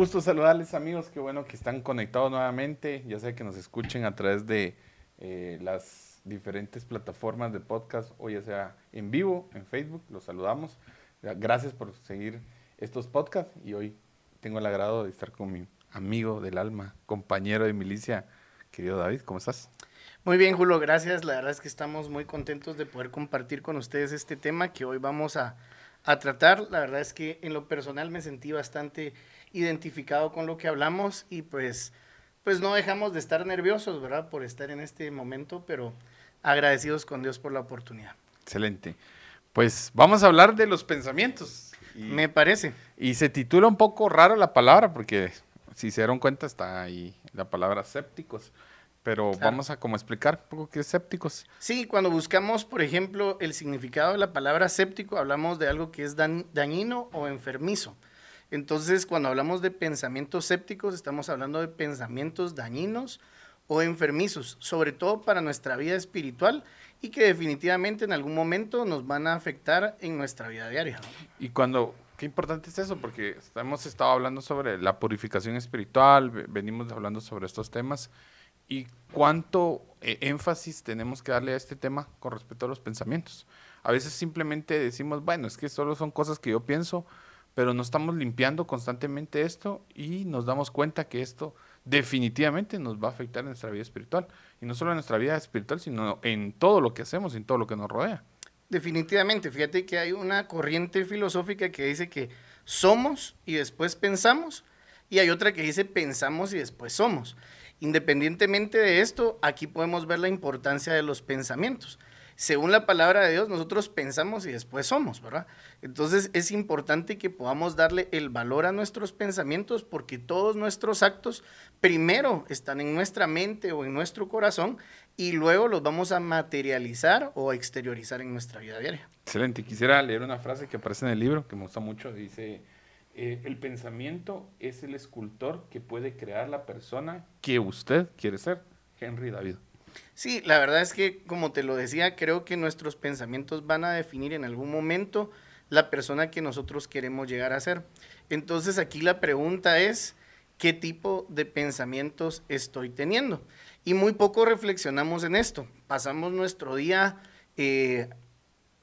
gusto saludarles amigos, qué bueno que están conectados nuevamente, ya sea que nos escuchen a través de eh, las diferentes plataformas de podcast o ya sea en vivo, en Facebook, los saludamos. Gracias por seguir estos podcasts y hoy tengo el agrado de estar con mi amigo del alma, compañero de milicia, querido David, ¿cómo estás? Muy bien, Julio, gracias. La verdad es que estamos muy contentos de poder compartir con ustedes este tema que hoy vamos a, a tratar. La verdad es que en lo personal me sentí bastante identificado con lo que hablamos y pues, pues no dejamos de estar nerviosos, ¿verdad? Por estar en este momento, pero agradecidos con Dios por la oportunidad. Excelente. Pues vamos a hablar de los pensamientos. Me parece. Y se titula un poco raro la palabra porque si se dieron cuenta está ahí la palabra sépticos. Pero vamos a como explicar un poco qué es sépticos. Sí, cuando buscamos, por ejemplo, el significado de la palabra séptico, hablamos de algo que es dañino o enfermizo. Entonces, cuando hablamos de pensamientos sépticos, estamos hablando de pensamientos dañinos o enfermizos, sobre todo para nuestra vida espiritual y que definitivamente en algún momento nos van a afectar en nuestra vida diaria. Y cuando, qué importante es eso, porque hemos estado hablando sobre la purificación espiritual, venimos hablando sobre estos temas y cuánto eh, énfasis tenemos que darle a este tema con respecto a los pensamientos. A veces simplemente decimos, bueno, es que solo son cosas que yo pienso, pero no estamos limpiando constantemente esto y nos damos cuenta que esto definitivamente nos va a afectar en nuestra vida espiritual. Y no solo en nuestra vida espiritual, sino en todo lo que hacemos, en todo lo que nos rodea. Definitivamente, fíjate que hay una corriente filosófica que dice que somos y después pensamos, y hay otra que dice pensamos y después somos. Independientemente de esto, aquí podemos ver la importancia de los pensamientos según la palabra de Dios, nosotros pensamos y después somos, ¿verdad? Entonces es importante que podamos darle el valor a nuestros pensamientos porque todos nuestros actos primero están en nuestra mente o en nuestro corazón y luego los vamos a materializar o exteriorizar en nuestra vida diaria. Excelente. Quisiera leer una frase que aparece en el libro que me gusta mucho. Dice, eh, el pensamiento es el escultor que puede crear la persona que usted quiere ser. Henry David. Sí, la verdad es que, como te lo decía, creo que nuestros pensamientos van a definir en algún momento la persona que nosotros queremos llegar a ser. Entonces aquí la pregunta es, ¿qué tipo de pensamientos estoy teniendo? Y muy poco reflexionamos en esto. Pasamos nuestro día, eh,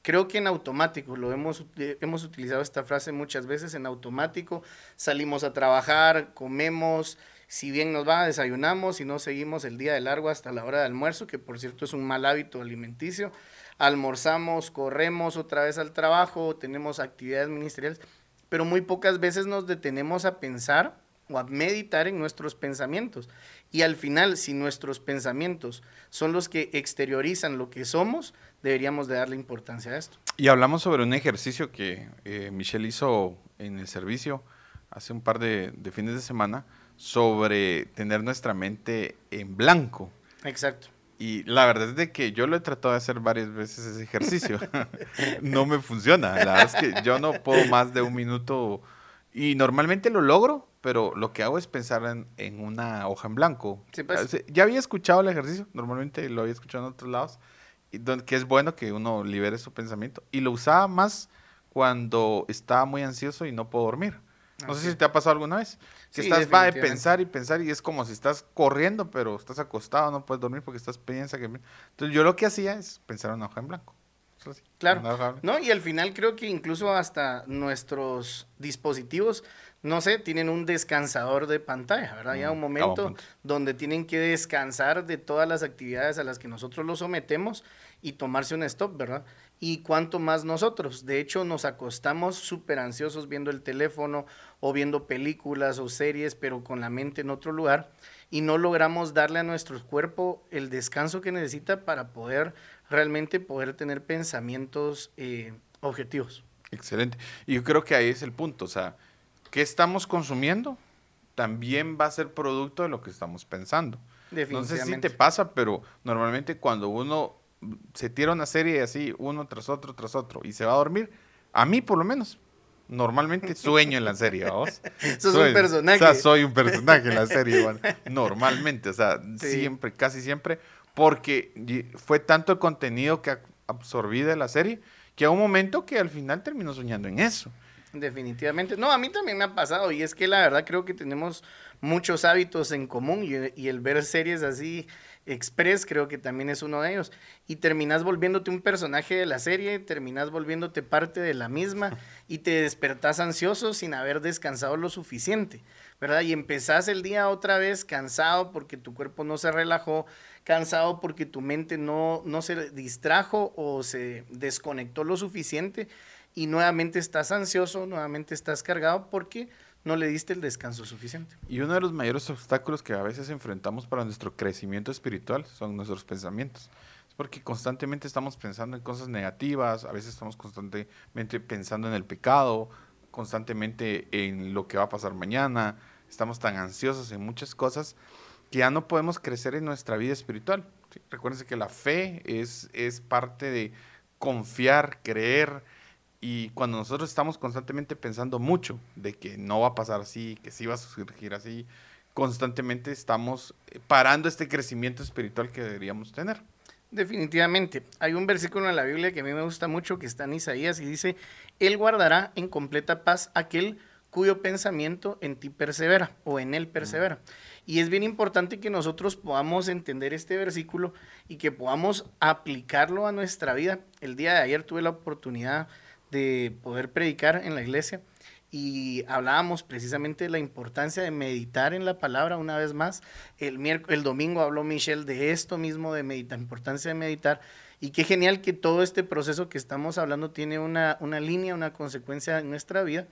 creo que en automático, lo hemos, eh, hemos utilizado esta frase muchas veces, en automático, salimos a trabajar, comemos, si bien nos va, desayunamos y no seguimos el día de largo hasta la hora de almuerzo, que por cierto es un mal hábito alimenticio, almorzamos, corremos otra vez al trabajo, tenemos actividades ministeriales, pero muy pocas veces nos detenemos a pensar o a meditar en nuestros pensamientos. Y al final, si nuestros pensamientos son los que exteriorizan lo que somos, deberíamos de darle importancia a esto. Y hablamos sobre un ejercicio que eh, Michelle hizo en el servicio hace un par de fines de semana, sobre tener nuestra mente en blanco. Exacto. Y la verdad es de que yo lo he tratado de hacer varias veces ese ejercicio. no me funciona. La verdad es que yo no puedo más de un minuto. Y normalmente lo logro, pero lo que hago es pensar en, una hoja en blanco. Pues. Ya había escuchado el ejercicio, normalmente lo había escuchado en otros lados, y que es bueno que uno libere su pensamiento. Y lo usaba más cuando estaba muy ansioso y no puedo dormir. No sé si te ha pasado alguna vez. Que estás va a pensar y pensar y es como si estás corriendo, pero estás acostado, no puedes dormir porque estás piensa que... Entonces yo lo que hacía es pensar en una hoja en blanco. claro. No, y al final creo que incluso hasta nuestros dispositivos, no sé, tienen un descansador de pantalla, ¿verdad? Ya un momento donde tienen que descansar de todas las actividades a las que nosotros los sometemos y tomarse un stop, ¿verdad? y cuánto más nosotros. De hecho, nos acostamos súper ansiosos viendo el teléfono o viendo películas o series, pero con la mente en otro lugar, y no logramos darle a nuestro cuerpo el descanso que necesita para poder realmente poder tener pensamientos eh, objetivos. Excelente. Y yo creo que ahí es el punto, o sea, ¿qué estamos consumiendo? También va a ser producto de lo que estamos pensando. No sé si te pasa, pero normalmente cuando uno se tira una serie así, uno tras otro, tras otro, y se va a dormir, a mí por lo menos, normalmente sueño en la serie, ¿vos? Sos un personaje. O sea, soy un personaje en la serie, normalmente, o sea, siempre, casi siempre, porque fue tanto el contenido que absorbí de la serie, que a un momento que al final termino soñando en eso. Definitivamente. No, a mí también me ha pasado y es que la verdad creo que tenemos muchos hábitos en común y, el ver series así express creo que también es uno de ellos. Y terminas volviéndote un personaje de la serie, terminas volviéndote parte de la misma y te despertás ansioso sin haber descansado lo suficiente, ¿verdad? Y empezás el día otra vez cansado porque tu cuerpo no se relajó, cansado porque tu mente no, no se distrajo o se desconectó lo suficiente y nuevamente estás ansioso, nuevamente estás cargado porque no le diste el descanso suficiente. Y uno de los mayores obstáculos que a veces enfrentamos para nuestro crecimiento espiritual son nuestros pensamientos. Es porque constantemente estamos pensando en cosas negativas, a veces estamos constantemente pensando en el pecado, constantemente en lo que va a pasar mañana, estamos tan ansiosos en muchas cosas que ya no podemos crecer en nuestra vida espiritual. Recuérdense que la fe es, es parte de confiar, creer, y cuando nosotros estamos constantemente pensando mucho de que no va a pasar así, que sí va a surgir así, constantemente estamos parando este crecimiento espiritual que deberíamos tener. Definitivamente. Hay un versículo en la Biblia que a mí me gusta mucho, que está en Isaías, y dice, Él guardará en completa paz aquel cuyo pensamiento en ti persevera o en Él persevera. Y es bien importante que nosotros podamos entender este versículo y que podamos aplicarlo a nuestra vida. El día de ayer tuve la oportunidad de poder predicar en la iglesia y hablábamos precisamente de la importancia de meditar en la palabra una vez más. El, el domingo habló Michelle de esto mismo, de meditar, importancia de meditar. Y qué genial que todo este proceso que estamos hablando tiene una, una línea, una consecuencia en nuestra vida,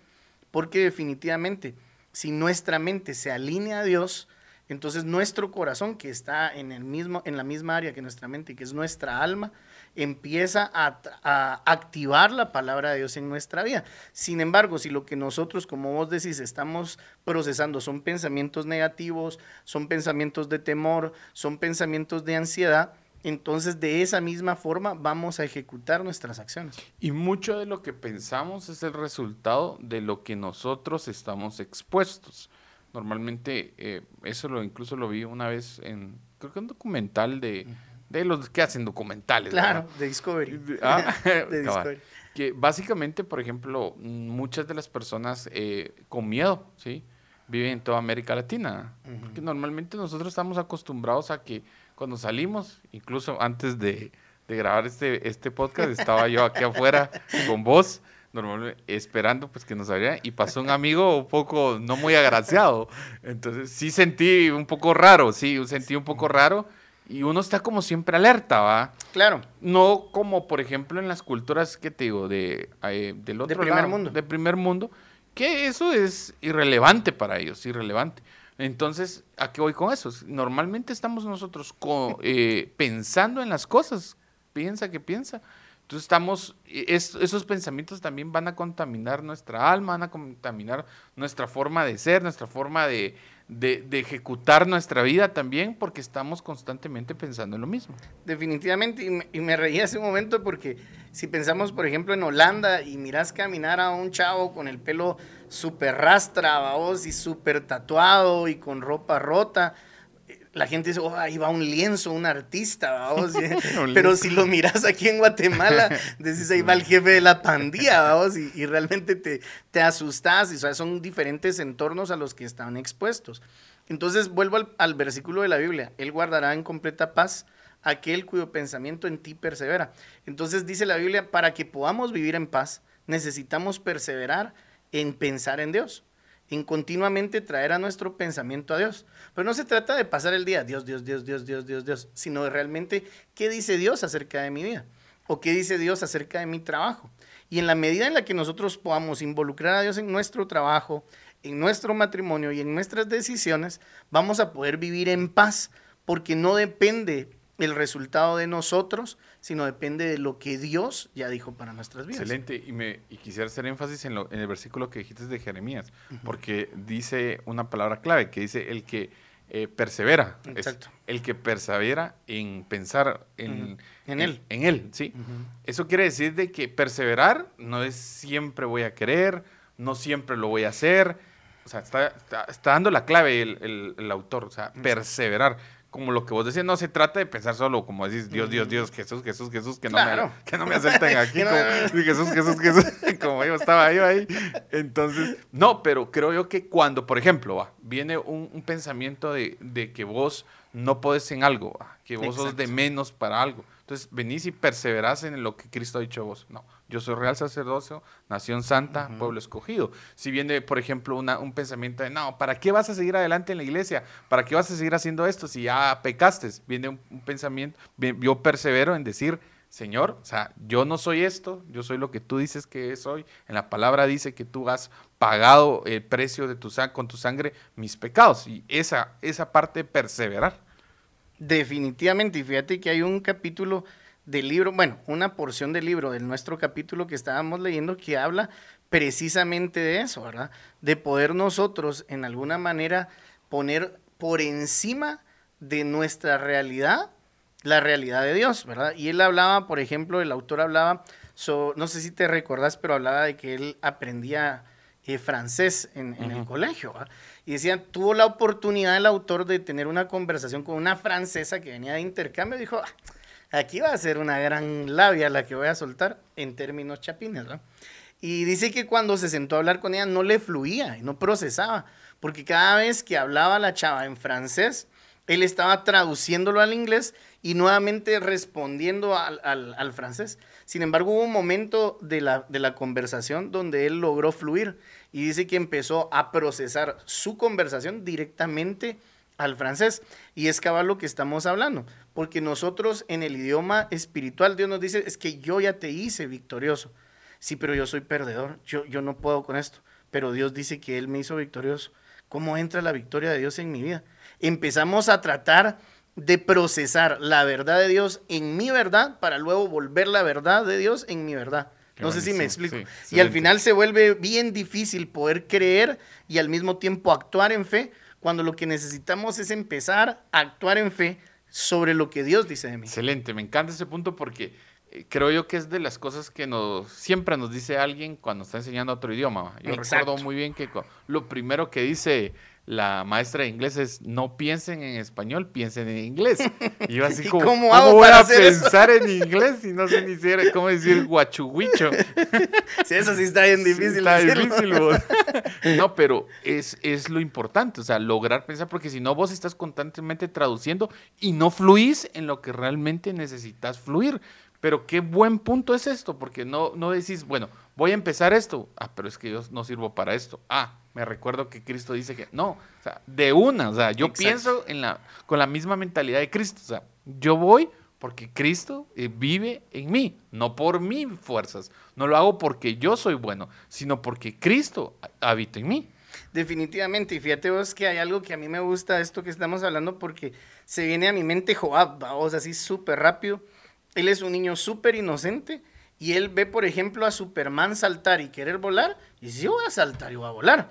porque definitivamente si nuestra mente se alinea a Dios, entonces nuestro corazón, que está en, el mismo, en la misma área que nuestra mente, que es nuestra alma, empieza a, activar la palabra de Dios en nuestra vida. Sin embargo, si lo que nosotros, como vos decís, estamos procesando son pensamientos negativos, son pensamientos de temor, son pensamientos de ansiedad, entonces de esa misma forma vamos a ejecutar nuestras acciones. Y mucho de lo que pensamos es el resultado de lo que nosotros estamos expuestos. Normalmente, eh, eso lo incluso lo vi una vez en, creo que un documental de de los que hacen documentales. Claro, de Discovery. Ah, de Discovery. Que básicamente, por ejemplo, muchas de las personas eh, con miedo, ¿sí? Viven en toda América Latina. Porque normalmente nosotros estamos acostumbrados a que cuando salimos, incluso antes de, de grabar este, este podcast, estaba yo aquí afuera con vos, normalmente esperando pues que nos abrieran y pasó un amigo un poco no muy agraciado. Entonces sí sentí un poco raro, sí, sentí un poco raro y uno está como siempre alerta, ¿va? Claro. No como, por ejemplo, en las culturas, ¿qué te digo? De, eh, del otro de primer mundo. De primer mundo, que eso es irrelevante para ellos, irrelevante. Entonces, ¿a qué voy con eso? Normalmente estamos nosotros eh, pensando en las cosas, piensa que piensa. Entonces estamos, esos pensamientos también van a contaminar nuestra alma, van a contaminar nuestra forma de ser, nuestra forma de, de, ejecutar nuestra vida también porque estamos constantemente pensando en lo mismo. Definitivamente, y me, y me reí hace un momento porque si pensamos, por ejemplo, en Holanda y miras caminar a un chavo con el pelo súper rastra, y súper tatuado y con ropa rota, la gente dice, oh, ahí va un lienzo, un artista, vamos. Pero si lo miras aquí en Guatemala, decís, ahí va el jefe de la pandilla, vamos, y, realmente te, te asustas, y son diferentes entornos a los que están expuestos. Entonces, vuelvo al, al versículo de la Biblia, Él guardará en completa paz aquel cuyo pensamiento en ti persevera. Entonces dice la Biblia, para que podamos vivir en paz, necesitamos perseverar en pensar en Dios en continuamente traer a nuestro pensamiento a Dios. Pero no se trata de pasar el día, Dios, Dios, Dios, Dios, Dios, Dios, Dios, sino de realmente qué dice Dios acerca de mi vida o qué dice Dios acerca de mi trabajo. Y en la medida en la que nosotros podamos involucrar a Dios en nuestro trabajo, en nuestro matrimonio y en nuestras decisiones, vamos a poder vivir en paz, porque no depende el resultado de nosotros, sino depende de lo que Dios ya dijo para nuestras vidas. Excelente, y, me, y quisiera hacer énfasis en, lo, en el versículo que dijiste de Jeremías, porque dice una palabra clave, que dice el que eh, persevera, Exacto. el que persevera en pensar en, en, él. En, él, ¿sí? Eso quiere decir de que perseverar no es siempre voy a querer, no siempre lo voy a hacer, o sea, está, está, dando la clave el, el, autor, o sea, perseverar como lo que vos decías, no se trata de pensar solo como decís, Dios, Dios, Dios, Jesús, Jesús, Jesús, que no, me, que no me acepten aquí, como, Jesús, Jesús, Jesús, como yo estaba yo ahí. Entonces, no, pero creo yo que cuando, por ejemplo, viene un, pensamiento de, de, que vos no podés en algo, que vos sos de menos para algo. Entonces, venís y perseverás en lo que Cristo ha dicho vos. No, yo soy real sacerdocio, nación santa, pueblo escogido. Si viene, por ejemplo, una, un pensamiento de, no, ¿para qué vas a seguir adelante en la iglesia? ¿Para qué vas a seguir haciendo esto si ya pecaste? Viene un, pensamiento, yo persevero en decir, Señor, o sea, yo no soy esto, yo soy lo que tú dices que soy. En la palabra dice que tú has pagado el precio de tu con tu sangre mis pecados. Y esa, esa parte de perseverar. Definitivamente, y fíjate que hay un capítulo del libro, bueno, una porción del libro del nuestro capítulo que estábamos leyendo que habla precisamente de eso, ¿verdad? De poder nosotros en alguna manera poner por encima de nuestra realidad la realidad de Dios, ¿verdad? Y él hablaba, por ejemplo, el autor hablaba, no sé si te recordás, pero hablaba de que él aprendía eh, francés en, el colegio, ¿verdad? Y decía, tuvo la oportunidad el autor de tener una conversación con una francesa que venía de intercambio, dijo, ah, aquí va a ser una gran labia la que voy a soltar en términos chapines, ¿no? Y dice que cuando se sentó a hablar con ella no le fluía, no procesaba, porque cada vez que hablaba la chava en francés, él estaba traduciéndolo al inglés y nuevamente respondiendo al, francés. Sin embargo, hubo un momento de la conversación donde él logró fluir y dice que empezó a procesar su conversación directamente al francés. Y es cabal lo que estamos hablando, porque nosotros en el idioma espiritual, Dios nos dice, es que yo ya te hice victorioso. Sí, pero yo soy perdedor, yo, yo no puedo con esto. Pero Dios dice que Él me hizo victorioso. ¿Cómo entra la victoria de Dios en mi vida? Empezamos a tratar de procesar la verdad de Dios en mi verdad para luego volver la verdad de Dios en mi verdad. no sé si me explico. y al final se vuelve bien difícil poder creer y al mismo tiempo actuar en fe cuando lo que necesitamos es empezar a actuar en fe sobre lo que Dios dice de mí. Excelente, me encanta ese punto porque eh, creo yo que es de las cosas que nos siempre nos dice alguien cuando está enseñando otro idioma. Yo recuerdo muy bien que lo primero que dice la maestra de inglés es no piensen en español, piensen en inglés. Y yo así como, ¿cómo, voy a pensar en inglés y no sé ni siquiera cómo decir guachuguicho? Sí, eso sí está bien difícil. está difícil, No, pero es, es lo importante, o sea, lograr pensar, porque si no vos estás constantemente traduciendo y no fluís en lo que realmente necesitas fluir. Pero qué buen punto es esto, porque no, no decís, bueno, voy a empezar esto. Ah, pero es que yo no sirvo para esto. Ah, me recuerdo que Cristo dice que no, o sea, de una, o sea, yo pienso en la, con la misma mentalidad de Cristo, o sea, yo voy porque Cristo eh, vive en mí, no por mis fuerzas, no lo hago porque yo soy bueno, sino porque Cristo habita en mí. Definitivamente, y fíjate vos que hay algo que a mí me gusta de esto que estamos hablando porque se viene a mi mente Joab, vamos así súper rápido él es un niño súper inocente y él ve, por ejemplo, a Superman saltar y querer volar y dice, yo voy a saltar y voy a volar.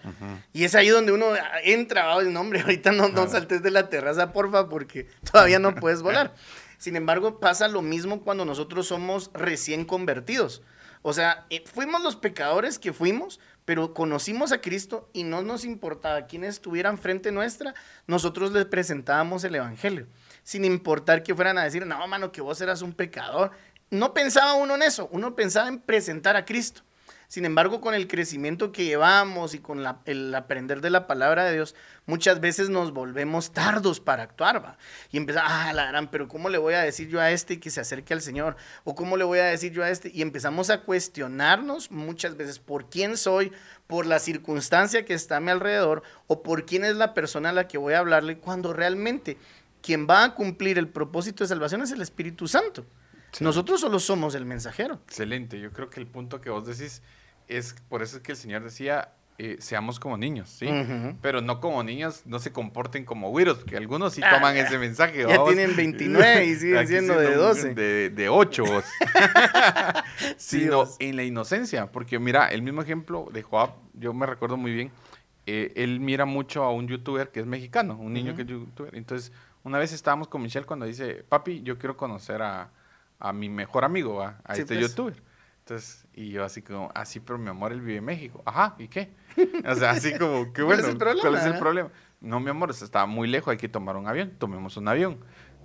Y es ahí donde uno entra, y no, hombre, ahorita no, no saltes de la terraza, porfa, porque todavía no puedes volar. Sin embargo, pasa lo mismo cuando nosotros somos recién convertidos. O sea, eh, fuimos los pecadores que fuimos, pero conocimos a Cristo y no nos importaba quiénes estuvieran frente nuestra, nosotros les presentábamos el Evangelio sin importar que fueran a decir, no, mano, que vos eras un pecador. No pensaba uno en eso, uno pensaba en presentar a Cristo. Sin embargo, con el crecimiento que llevamos y con el aprender de la palabra de Dios, muchas veces nos volvemos tardos para actuar, ¿va? Y empezamos, ah, la pero ¿cómo le voy a decir yo a este que se acerque al Señor? ¿O cómo le voy a decir yo a este? Y empezamos a cuestionarnos muchas veces por quién soy, por la circunstancia que está a mi alrededor, o por quién es la persona a la que voy a hablarle, cuando realmente quien va a cumplir el propósito de salvación es el Espíritu Santo. Nosotros solo somos el mensajero. Excelente. Yo creo que el punto que vos decís es, por eso es que el Señor decía, eh, seamos como niños, ¿sí? Pero no como niños, no se comporten como güiros, que algunos sí ah, toman ese mensaje. Ya tienen 29 y siguen siendo de 12. De, de 8 Sino en la inocencia, porque mira, el mismo ejemplo de Joab, yo me recuerdo muy bien, eh, él mira mucho a un youtuber que es mexicano, un niño que es youtuber, entonces una vez estábamos con Michelle cuando dice, papi, yo quiero conocer a, mi mejor amigo, a, este pues. youtuber. Entonces, y yo así como, así, ah, pero mi amor, él vive en México. Ajá, ¿y qué? O sea, así como, qué bueno. ¿Cuál es el problema? No, mi amor, está muy lejos, hay que tomar un avión, tomemos un avión.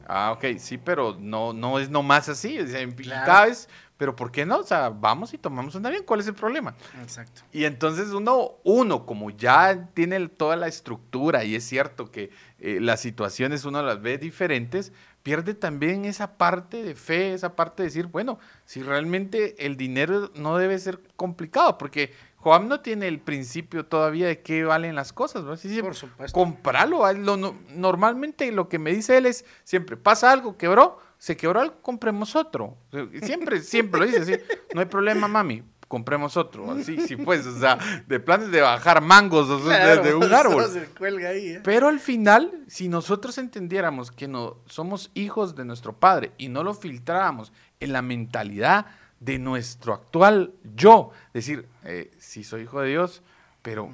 Ah, ok, sí, pero no, no es nomás así. Sea, Claro. Cada vez, pero ¿por qué no? O sea, vamos y tomamos un avión, ¿cuál es el problema? Exacto. Y entonces uno, uno, como ya tiene toda la estructura y es cierto que eh, las situaciones uno las ve diferentes, pierde también esa parte de fe, esa parte de decir, bueno, si realmente el dinero no debe ser complicado, porque Joab no tiene el principio todavía de qué valen las cosas, ¿no? Sí, sí, Por supuesto. compralo. lo- no- normalmente lo que me dice él es siempre, pasa algo, quebró, se quebró compremos otro. Siempre, siempre lo dice así, no hay problema, mami, compremos otro. Así, sí, pues, o sea, de planes de bajar mangos o sea, Claro, desde un árbol. se cuelga ahí, ¿eh? Pero al final, si nosotros entendiéramos que no somos hijos de nuestro Padre y no lo filtráramos en la mentalidad de nuestro actual yo, decir, eh, sí soy hijo de Dios, pero,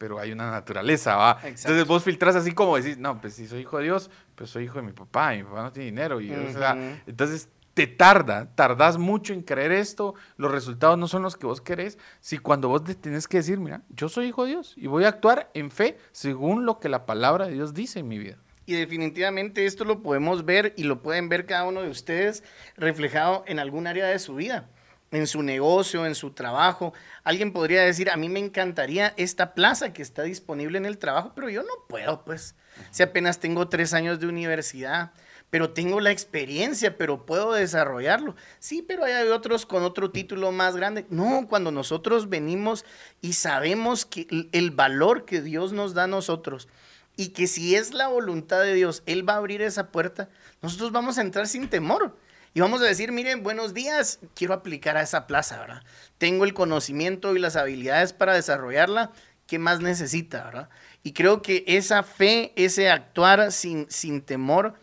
pero hay una naturaleza, ¿va? Exacto. Entonces vos filtras así como decís, no, pues sí soy hijo de Dios, pero soy hijo de mi papá, y mi papá no tiene dinero. Y, o sea, Ujú. entonces te tarda, tardas mucho en creer esto, los resultados no son los que vos querés, si cuando vos te tenés que decir, mira, yo soy hijo de Dios y voy a actuar en fe según lo que la palabra de Dios dice en mi vida. Y definitivamente esto lo podemos ver y lo pueden ver cada uno de ustedes reflejado en algún área de su vida, en su negocio, en su trabajo. Alguien podría decir, a mí me encantaría esta plaza que está disponible en el trabajo, pero yo no puedo, pues. Si apenas tengo tres años de universidad, pero tengo la experiencia, pero puedo desarrollarlo. Sí, pero hay otros con otro título más grande. No, cuando nosotros venimos y sabemos que el- el valor que Dios nos da a nosotros y que si es la voluntad de Dios, Él va a abrir esa puerta, nosotros vamos a entrar sin temor. Y vamos a decir, miren, buenos días, quiero aplicar a esa plaza, ¿verdad? Tengo el conocimiento y las habilidades para desarrollarla, ¿qué más necesita, verdad? Y creo que esa fe, ese actuar sin, sin temor,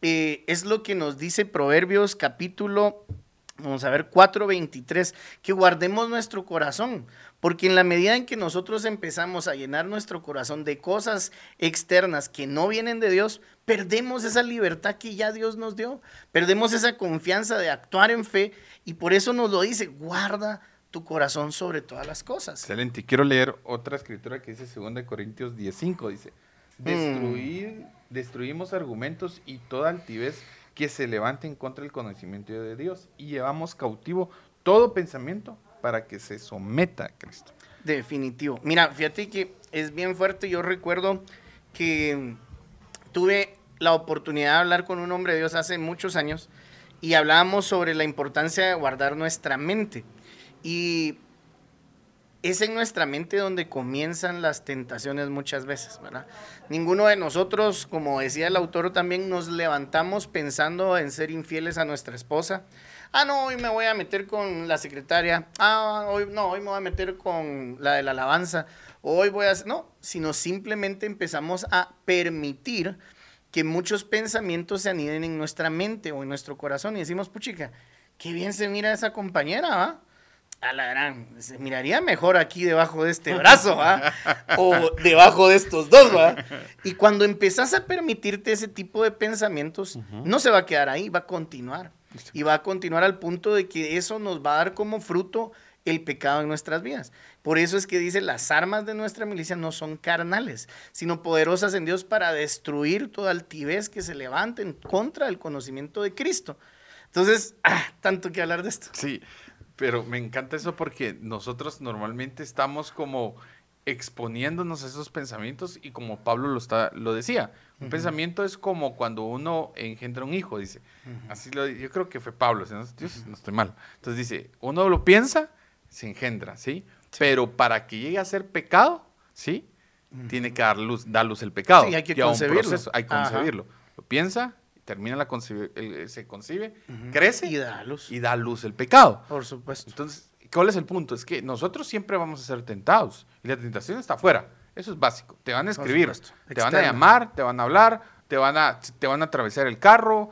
eh, es lo que nos dice Proverbios capítulo, vamos a ver, 4.23, que guardemos nuestro corazón, porque en la medida en que nosotros empezamos a llenar nuestro corazón de cosas externas que no vienen de Dios, perdemos esa libertad que ya Dios nos dio, perdemos esa confianza de actuar en fe y por eso nos lo dice, guarda tu corazón sobre todas las cosas. Excelente. Quiero leer otra escritura que dice 2 Corintios 10.5. Dice, destruir, destruimos argumentos y toda altivez que se levante en contra del conocimiento de Dios y llevamos cautivo todo pensamiento para que se someta a Cristo. Definitivo. Mira, fíjate que es bien fuerte. Yo recuerdo que tuve la oportunidad de hablar con un hombre de Dios hace muchos años y hablábamos sobre la importancia de guardar nuestra mente. Y es en nuestra mente donde comienzan las tentaciones muchas veces, ¿verdad? Ninguno de nosotros, como decía el autor también, nos levantamos pensando en ser infieles a nuestra esposa. Ah, no, hoy me voy a meter con la secretaria. Ah, hoy no, hoy me voy a meter con la de la alabanza. Hoy voy a no, sino simplemente empezamos a permitir que muchos pensamientos se aniden en nuestra mente o en nuestro corazón y decimos, puchica, qué bien se mira esa compañera, ¿va? A la gran, se miraría mejor aquí debajo de este brazo, ¿va? O debajo de estos dos, ¿va? Y cuando empezás a permitirte ese tipo de pensamientos, no se va a quedar ahí, va a continuar. Y va a continuar al punto de que eso nos va a dar como fruto el pecado en nuestras vidas. Por eso es que dice, las armas de nuestra milicia no son carnales, sino poderosas en Dios para destruir toda altivez que se levante en contra del conocimiento de Cristo. Entonces, ah, tanto que hablar de esto. Sí, pero me encanta eso porque nosotros normalmente estamos como exponiéndonos a esos pensamientos y como Pablo lo, está, lo decía, un pensamiento es como cuando uno engendra un hijo, dice. Así lo, yo creo que fue Pablo, si no, Dios, no estoy mal. Entonces dice, uno lo piensa, se engendra, ¿sí? Pero para que llegue a ser pecado, ¿sí? Tiene que dar luz, dar luz el pecado. Sí, hay que concebirlo. proceso, hay que Ajá. concebirlo. Lo piensa, termina la el- se concibe, crece Y da luz. y da luz el pecado. Por supuesto. Entonces, ¿cuál es el punto? Es que nosotros siempre vamos a ser tentados y la tentación está afuera. Eso es básico. Te van a escribir, te van a llamar, te van a hablar, te van a, te van a atravesar el carro,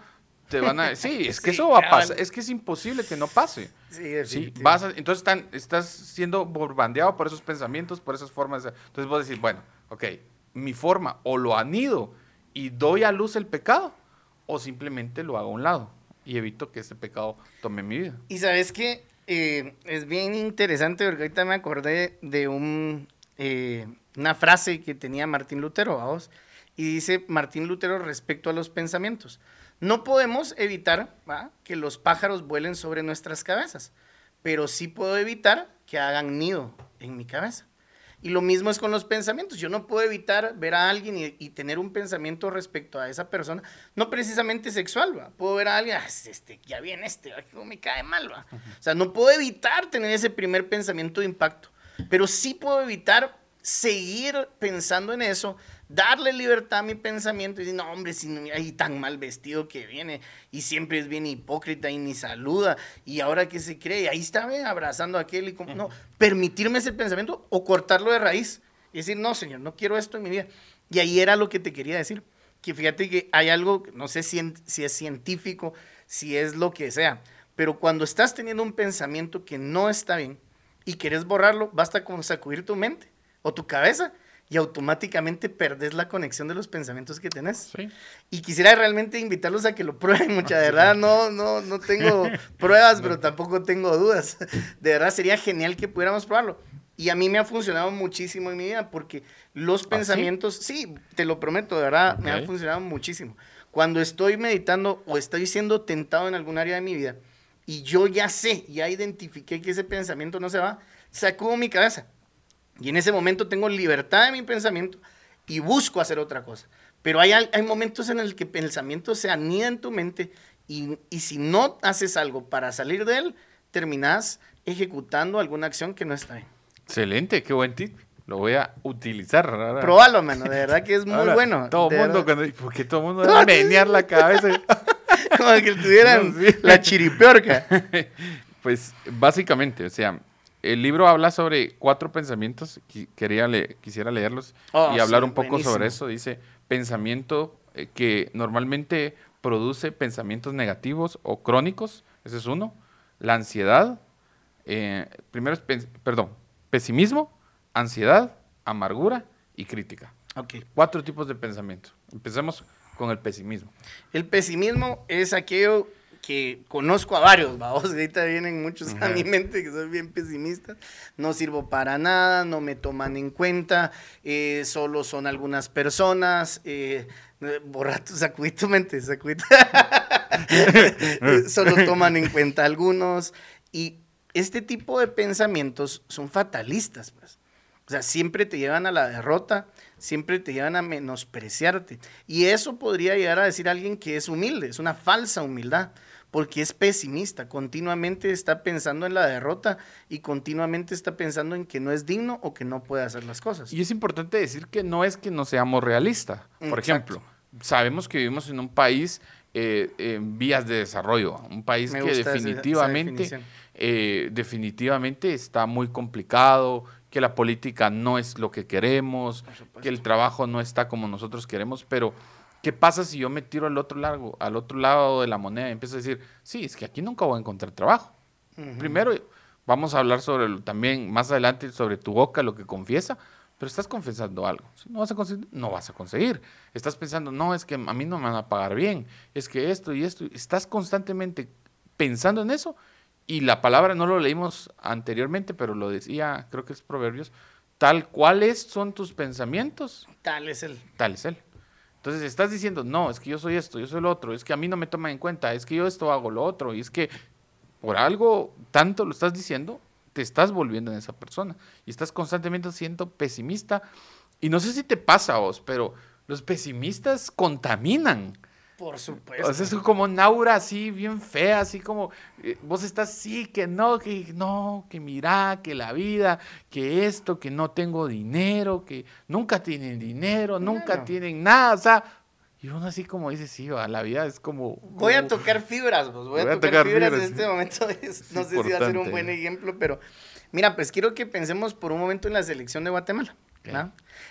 te van a... Sí, es que Sí, eso va a pasar. Es que es imposible que no pase. Sí, Sí, vas a- entonces están, estás siendo bombardeado por esos pensamientos, por esas formas. de- entonces vos decís, bueno, ok, mi forma o lo anido y doy a luz el pecado o simplemente lo hago a un lado y evito que ese pecado tome mi vida. Y sabes que es bien interesante porque ahorita me acordé de un eh, una frase que tenía Martín Lutero, vamos, y dice Martín Lutero respecto a los pensamientos. No podemos evitar que los pájaros vuelen sobre nuestras cabezas, pero sí puedo evitar que hagan nido en mi cabeza. Y lo mismo es con los pensamientos. Yo no puedo evitar ver a alguien y, tener un pensamiento respecto a esa persona, no precisamente sexual, ¿va? Puedo ver a alguien, ah, este, ya viene este, me cae mal, ¿va? O sea, no puedo evitar tener ese primer pensamiento de impacto, pero sí puedo evitar seguir pensando en eso, darle libertad a mi pensamiento y decir, no, hombre, si no, hay tan mal vestido que viene y siempre es bien hipócrita y ni saluda y ahora que se cree, ahí está abrazando a aquel y como, no, permitirme ese pensamiento o cortarlo de raíz y decir, no, señor, no quiero esto en mi vida. Y ahí era lo que te quería decir, que fíjate que hay algo, no sé si, si es científico, si es lo que sea, pero cuando estás teniendo un pensamiento que no está bien y quieres borrarlo, basta con sacudir tu mente o tu cabeza y automáticamente perdés la conexión de los pensamientos que tenés. Y quisiera realmente invitarlos a que lo prueben, mucha de verdad, no, no, no tengo pruebas, pero tampoco tengo dudas. De verdad sería genial que pudiéramos probarlo. Y a mí me ha funcionado muchísimo en mi vida porque los ¿Ah, pensamientos, sí? te lo prometo, de verdad, me ha funcionado muchísimo. Cuando estoy meditando o estoy siendo tentado en algún área de mi vida y yo ya sé, ya identifiqué que ese pensamiento no se va, sacudo mi cabeza y en ese momento tengo libertad de mi pensamiento y busco hacer otra cosa. Pero hay, hay momentos en el que pensamiento se anida en tu mente y, y, si no haces algo para salir de él, terminas ejecutando alguna acción que no está bien. Excelente, qué buen tip. Lo voy a utilizar. Probalo, mano. De verdad que es muy bueno. Todo el mundo, cuando, porque todo el mundo va a menear la cabeza. Como que tuvieran la chiripeorca. pues básicamente, o sea, el libro habla sobre cuatro pensamientos, quería quisiera leerlos oh, y hablar un poco sobre eso. Dice, pensamiento eh, que normalmente produce pensamientos negativos o crónicos, ese es uno. La ansiedad, eh, primero es, perdón, pesimismo, ansiedad, amargura y crítica. Okay. Cuatro tipos de pensamiento. Empecemos con el pesimismo. El pesimismo es aquello que conozco a varios, vamos, ahorita vienen muchos a mi mente que soy bien pesimista, no sirvo para nada, no me toman en cuenta, eh, solo son algunas personas, eh, borrato, sacudí tu mente, sacudí. solo toman en cuenta algunos y este tipo de pensamientos son fatalistas, pues. O sea, siempre te llevan a la derrota, siempre te llevan a menospreciarte. Y eso podría llegar a decir alguien que es humilde, es una falsa humildad porque es pesimista, continuamente está pensando en la derrota y continuamente está pensando en que no es digno o que no puede hacer las cosas. Y es importante decir que no es que no seamos realistas. Por ejemplo, sabemos que vivimos en un país eh, en vías de desarrollo, un país que definitivamente, eh, definitivamente está muy complicado, que la política no es lo que queremos, que el trabajo no está como nosotros queremos, pero ¿Qué pasa si yo me tiro al otro lado, al otro lado de la moneda y empiezo a decir, sí, es que aquí nunca voy a encontrar trabajo? Primero, vamos a hablar sobre también más adelante sobre tu boca, lo que confiesa, pero estás confesando algo. Si no vas a conseguir, no vas a conseguir. Estás pensando, no, es que a mí no me van a pagar bien, es que esto y esto. Estás constantemente pensando en eso y la palabra no lo leímos anteriormente, pero lo decía, creo que es Proverbios, tal cuáles son tus pensamientos. Tal es él. Tal es él. Entonces estás diciendo, no, es que yo soy esto, yo soy lo otro, es que a mí no me toman en cuenta, es que yo esto hago lo otro, y es que por algo tanto lo estás diciendo, te estás volviendo en esa persona y estás constantemente siendo pesimista. Y no sé si te pasa vos, pero los pesimistas contaminan. Por supuesto. O sea, es como un aura así bien fea, así como eh, vos estás sí, que no, que no, que mira, que la vida, que esto, que no tengo dinero, que nunca tienen dinero, nunca tienen nada, o sea, y uno así como dice, sí, la vida es como... Voy a tocar fibras, vos, voy, a, tocar, fibras, en este momento, no sé si va a ser un buen ejemplo, pero mira, pues quiero que pensemos por un momento en la selección de Guatemala,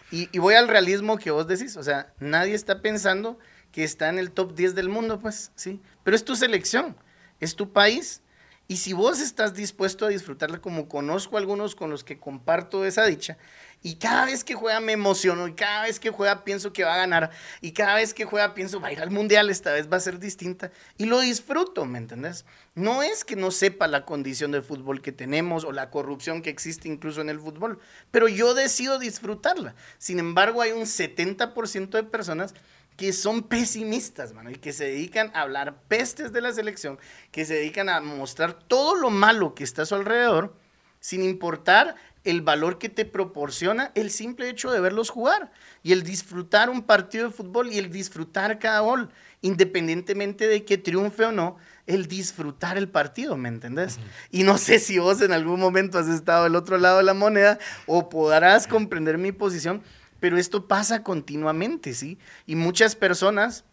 Y, y voy al realismo que vos decís, o sea, nadie está pensando que está en el top 10 del mundo, pues, sí. Pero es tu selección, es tu país. Y si vos estás dispuesto a disfrutarla, como conozco a algunos con los que comparto esa dicha, y cada vez que juega me emociono, y cada vez que juega pienso que va a ganar, y cada vez que juega pienso va a ir al mundial, esta vez va a ser distinta, y lo disfruto, ¿me entendés? No es que no sepa la condición del fútbol que tenemos o la corrupción que existe incluso en el fútbol, pero yo decido disfrutarla. Sin embargo, hay un 70% de personas que son pesimistas, mano, y que se dedican a hablar pestes de la selección, que se dedican a mostrar todo lo malo que está a su alrededor, sin importar el valor que te proporciona el simple hecho de verlos jugar y el disfrutar un partido de fútbol y el disfrutar cada gol, independientemente de que triunfe o no, el disfrutar el partido, ¿me entendés? Y no sé si vos en algún momento has estado del otro lado de la moneda o podrás comprender mi posición, pero esto pasa continuamente, ¿sí? Y muchas personas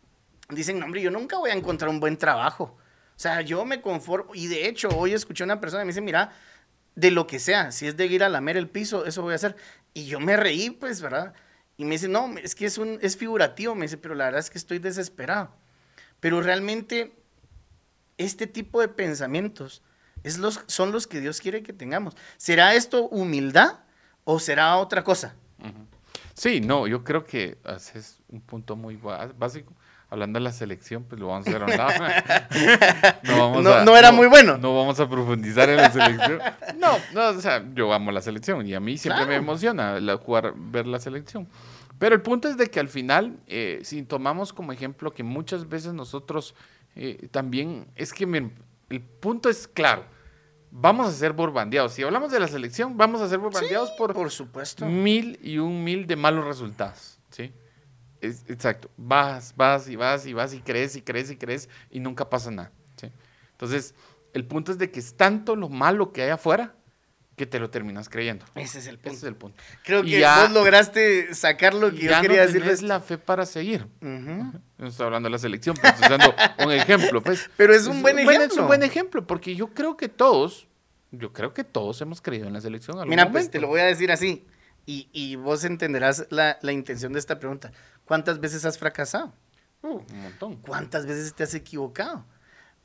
dicen, no, hombre, yo nunca voy a encontrar un buen trabajo. O sea, yo me conformo. Y de hecho, hoy escuché a una persona que me dice, mira, de lo que sea, si es de ir a lamer el piso, eso voy a hacer. Y yo me reí, pues, ¿verdad? Y me dice, no, es que es, un, es figurativo, me dice, pero la verdad es que estoy desesperado. Pero realmente, este tipo de pensamientos es los, son los que Dios quiere que tengamos. ¿Será esto humildad o será otra cosa? Sí, no, yo creo que haces un punto muy básico. Hablando de la selección, pues lo vamos a hacer a un lado. no, no, era muy bueno. No vamos a profundizar en la selección. No, no, o sea, yo amo la selección y a mí siempre me emociona la, jugar, ver la selección. Pero el punto es de que al final, eh, si tomamos como ejemplo que muchas veces nosotros eh, también, es que el punto es claro vamos a ser borbandeados. Si hablamos de la selección, vamos a ser borbandeados por, por supuesto. mil y un mil de malos resultados. ¿sí? exacto. Vas, vas y vas y vas y crees y crees y crees y nunca pasa nada. ¿sí? Entonces, el punto es de que es tanto lo malo que hay afuera que te lo terminas creyendo. Ese es el punto. Ese es el punto. Creo que vos lograste sacar lo que yo quería decir. es la fe para seguir. No estoy hablando de la selección, pero estoy dando un ejemplo. Pues. Pero es un buen ejemplo. Es un buen ejemplo, porque yo creo que todos, yo creo que todos hemos creído en la selección. Mira, pues te lo voy a decir así, y, y vos entenderás la, la, intención de esta pregunta. ¿Cuántas veces has fracasado? Uh, un montón. ¿Cuántas veces te has equivocado?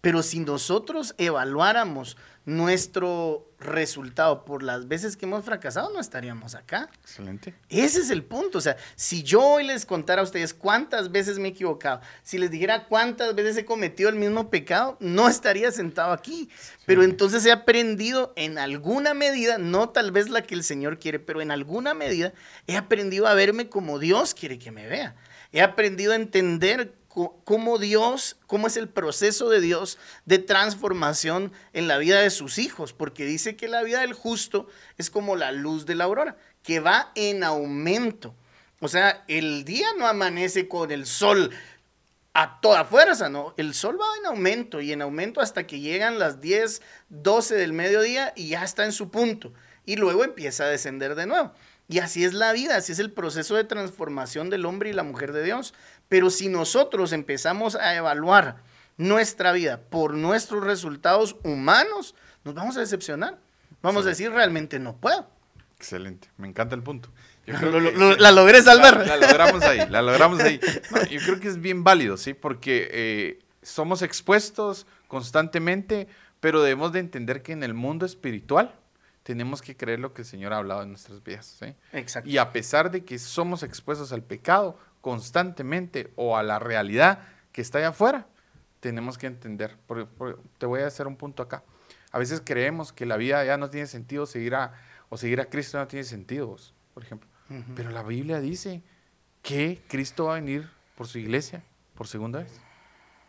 Pero si nosotros evaluáramos nuestro resultado por las veces que hemos fracasado, no estaríamos acá. Excelente. Ese es el punto. O sea, si yo hoy les contara a ustedes cuántas veces me he equivocado, si les dijera cuántas veces he cometido el mismo pecado, no estaría sentado aquí. Pero entonces he aprendido en alguna medida, no tal vez la que el Señor quiere, pero en alguna medida he aprendido a verme como Dios quiere que me vea. He aprendido a entender cómo Dios, cómo es el proceso de Dios de transformación en la vida de sus hijos, porque dice que la vida del justo es como la luz de la aurora, que va en aumento. O sea, el día no amanece con el sol a toda fuerza, ¿no? El sol va en aumento y en aumento hasta que llegan las 10, 12 del mediodía y ya está en su punto. Y luego empieza a descender de nuevo. Y así es la vida, así es el proceso de transformación del hombre y la mujer de Dios. Pero si nosotros empezamos a evaluar nuestra vida por nuestros resultados humanos, nos vamos a decepcionar. Vamos a decir, realmente no puedo. Excelente, me encanta el punto. la logré salvar. La, logramos ahí, la logramos ahí. yo creo que es bien válido, ¿sí? Porque eh, somos expuestos constantemente, pero debemos de entender que en el mundo espiritual tenemos que creer lo que el Señor ha hablado en nuestras vidas. ¿sí? Exacto. Y a pesar de que somos expuestos al pecado constantemente o a la realidad que está allá afuera, tenemos que entender. te voy a hacer un punto acá. A veces creemos que la vida ya no tiene sentido seguir a, o seguir a Cristo no tiene sentido, por ejemplo. Pero la Biblia dice que Cristo va a venir por su iglesia por segunda vez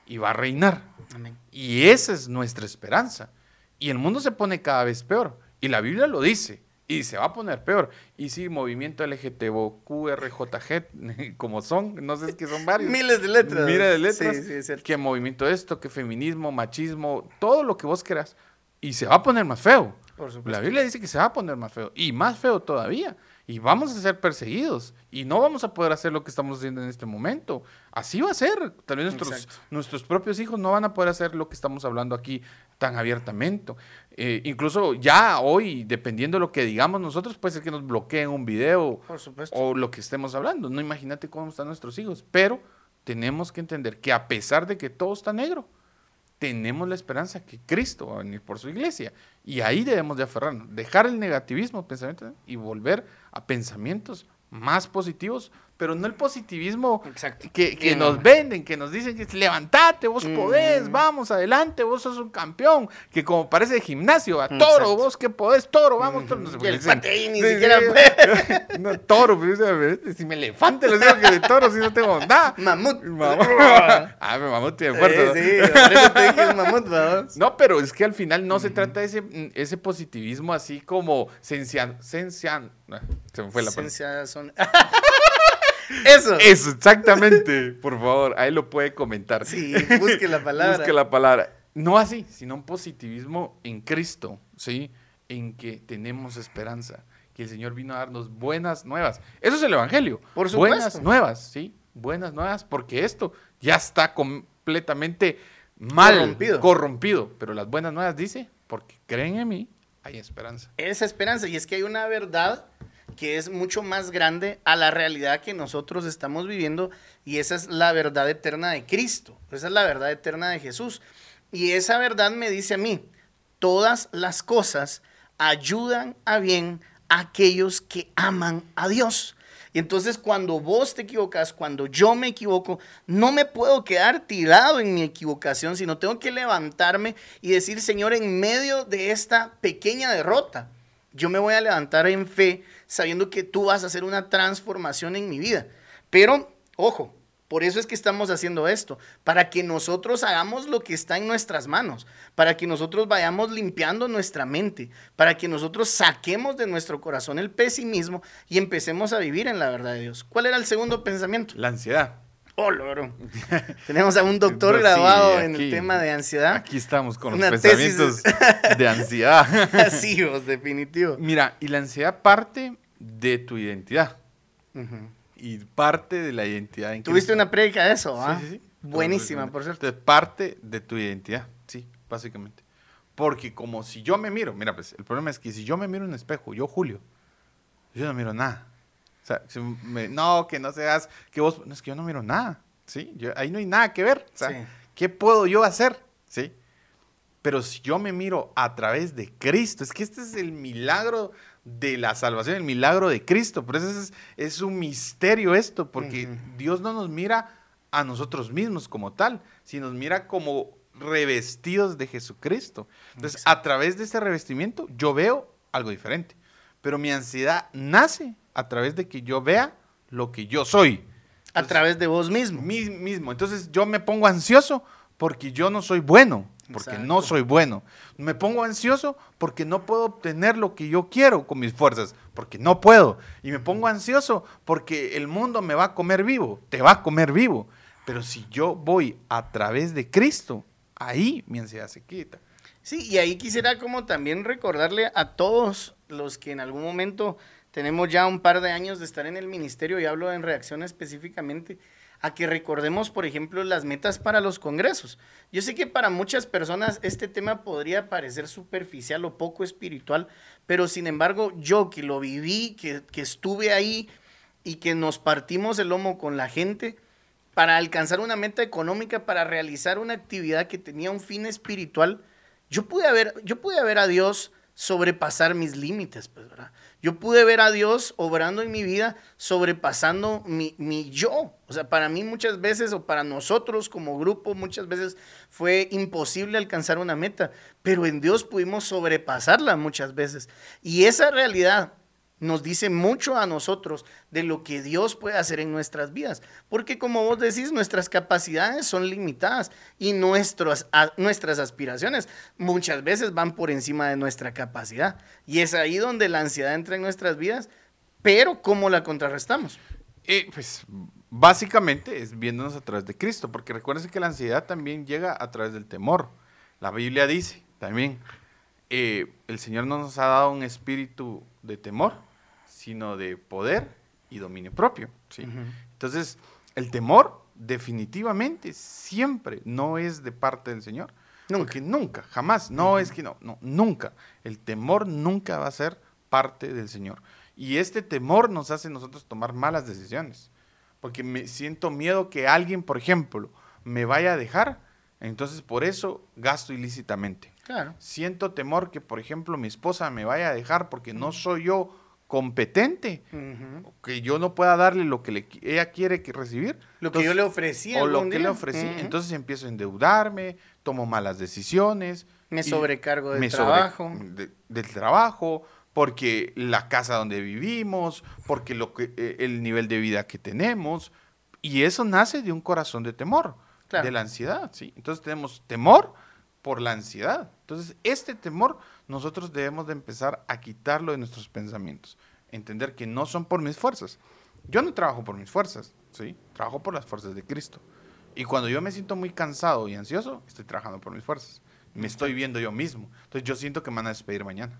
y va a reinar. Amén. Y esa es nuestra esperanza. Y el mundo se pone cada vez peor. Y la Biblia lo dice. Y se va a poner peor. Y sí, movimiento LGTB, QRJG, como son, no sé, es que son varios. Miles de letras. Miles de letras. Sí, sí, que movimiento esto, que feminismo, machismo, todo lo que vos quieras. Y se va a poner más feo. Por la Biblia dice que se va a poner más feo. Y más feo todavía y vamos a ser perseguidos y no vamos a poder hacer lo que estamos haciendo en este momento. Así va a ser. Tal vez nuestros, nuestros propios hijos no van a poder hacer lo que estamos hablando aquí tan abiertamente. Eh, incluso ya hoy, dependiendo de lo que digamos nosotros, puede ser que nos bloqueen un video o lo que estemos hablando. No imagínate cómo están nuestros hijos. Pero tenemos que entender que a pesar de que todo está negro, tenemos la esperanza que Cristo va a venir por su iglesia. Y ahí debemos de aferrarnos, dejar el negativismo pensamiento y volver a pensamientos más positivos, pero no el positivismo que, que nos venden, que nos dicen que levantate, vos podés, mm. vamos adelante, vos sos un campeón, que como parece de gimnasio, a toro, vos que podés, toro, vamos, toro. No, el ni siquiera no, toro, si me elefante les digo que de toro si no tengo nada. Mamut. ah, pero mamut tiene fuerza. Sí, sí, te dije mamut, No, pero es que al final no se trata de ese, ese positivismo así como sencian, sencian, se me fue la palabra. Son... Eso. Eso, exactamente. Por favor, ahí lo puede comentar. Sí, busque la palabra. Busque la palabra. No así, sino un positivismo en Cristo, ¿sí? En que tenemos esperanza, que el Señor vino a darnos buenas nuevas. Eso es el Evangelio. Por supuesto. Buenas nuevas, ¿sí? Buenas nuevas, porque esto ya está completamente mal, corrompido. corrompido. Pero las buenas nuevas dice, porque creen en mí, hay esperanza. Esa esperanza, y es que hay una verdad que es mucho más grande a la realidad que nosotros estamos viviendo y esa es la verdad eterna de Cristo, esa es la verdad eterna de Jesús. Y esa verdad me dice a mí, todas las cosas ayudan a bien a aquellos que aman a Dios. Y entonces cuando vos te equivocas, cuando yo me equivoco, no me puedo quedar tirado en mi equivocación, sino tengo que levantarme y decir, Señor, en medio de esta pequeña derrota, yo me voy a levantar en fe sabiendo que tú vas a hacer una transformación en mi vida. Pero, ojo, por eso es que estamos haciendo esto, para que nosotros hagamos lo que está en nuestras manos, para que nosotros vayamos limpiando nuestra mente, para que nosotros saquemos de nuestro corazón el pesimismo y empecemos a vivir en la verdad de Dios. ¿Cuál era el segundo pensamiento? La ansiedad. Oh, loro. Tenemos a un doctor grabado en el tema de ansiedad. Aquí estamos con los pensamientos de ansiedad. sí, vos, definitivo. Mira, y la ansiedad parte de tu identidad. Y parte de la identidad. En Tuviste una prédica de eso, ¿ah? Sí, sí, Buenísima, por cierto. parte de tu identidad, sí, básicamente. Porque como si yo me miro, mira, pues el problema es que si yo me miro en un espejo, yo Julio, yo no miro nada. O sea, no, que no seas, que vos, no, es que yo no miro nada, ¿sí? ahí no hay nada que ver. O sea, ¿qué puedo yo hacer? ¿Sí? Pero si yo me miro a través de Cristo, es que este es el milagro de la salvación, el milagro de Cristo. Por eso es, un misterio esto, porque Dios no nos mira a nosotros mismos como tal, sino nos mira como revestidos de Jesucristo. Entonces, a través de ese revestimiento, yo veo algo diferente. Pero mi ansiedad nace a través de que yo vea lo que yo soy. a través de vos mismo. mismo. Entonces, yo me pongo ansioso porque yo no soy bueno porque no soy bueno. Me pongo ansioso porque no puedo obtener lo que yo quiero con mis fuerzas, porque no puedo. Y me pongo ansioso porque el mundo me va a comer vivo, te va a comer vivo. Pero si yo voy a través de Cristo, ahí mi ansiedad se quita. Sí, y ahí quisiera como también recordarle a todos los que en algún momento tenemos ya un par de años de estar en el ministerio, y hablo en reacción específicamente, a que recordemos, por ejemplo, las metas para los congresos. Yo sé que para muchas personas este tema podría parecer superficial o poco espiritual, pero sin embargo yo que lo viví, que, que estuve ahí y que nos partimos el lomo con la gente para alcanzar una meta económica, para realizar una actividad que tenía un fin espiritual, yo pude ver, yo pude ver a Dios sobrepasar mis límites, pues, ¿verdad? Yo pude ver a Dios obrando en mi vida, sobrepasando mi, mi, yo. O sea, para mí muchas veces, o para nosotros como grupo, muchas veces fue imposible alcanzar una meta, pero en Dios pudimos sobrepasarla muchas veces. Y esa realidad nos dice mucho a nosotros de lo que Dios puede hacer en nuestras vidas. Porque como vos decís, nuestras capacidades son limitadas y nuestras aspiraciones muchas veces van por encima de nuestra capacidad. Y es ahí donde la ansiedad entra en nuestras vidas, pero ¿cómo la contrarrestamos? Eh, pues básicamente es viéndonos a través de Cristo, porque recuérdense que la ansiedad también llega a través del temor. La Biblia dice también, eh, el Señor no nos ha dado un espíritu de temor, sino de poder y dominio propio. ¿sí? Entonces, el temor definitivamente siempre no es de parte del Señor. Nunca. nunca, jamás, no es que no, no, nunca. El temor nunca va a ser parte del Señor. Y este temor nos hace nosotros tomar malas decisiones. Porque me siento miedo que alguien, por ejemplo, me vaya a dejar Entonces, por eso gasto ilícitamente. Claro. Siento temor que, por ejemplo, mi esposa me vaya a dejar porque no soy yo competente, que yo no pueda darle lo que le- ella quiere que recibir. Lo que yo le ofrecí O lo que le ofrecí. Entonces empiezo a endeudarme, tomo malas decisiones. Me sobrecargo del me sobre- trabajo. de- del trabajo, porque la casa donde vivimos, porque lo que, eh, el nivel de vida que tenemos. Y eso nace de un corazón de temor, Claro. de la ansiedad. ¿sí? Entonces tenemos temor por la ansiedad. Entonces este temor nosotros debemos de empezar a quitarlo de nuestros pensamientos. Entender que no son por mis fuerzas. Yo no trabajo por mis fuerzas, ¿sí? Trabajo por las fuerzas de Cristo. Y cuando yo me siento muy cansado y ansioso, estoy trabajando por mis fuerzas. Me estoy viendo yo mismo. Entonces yo siento que me van a despedir mañana.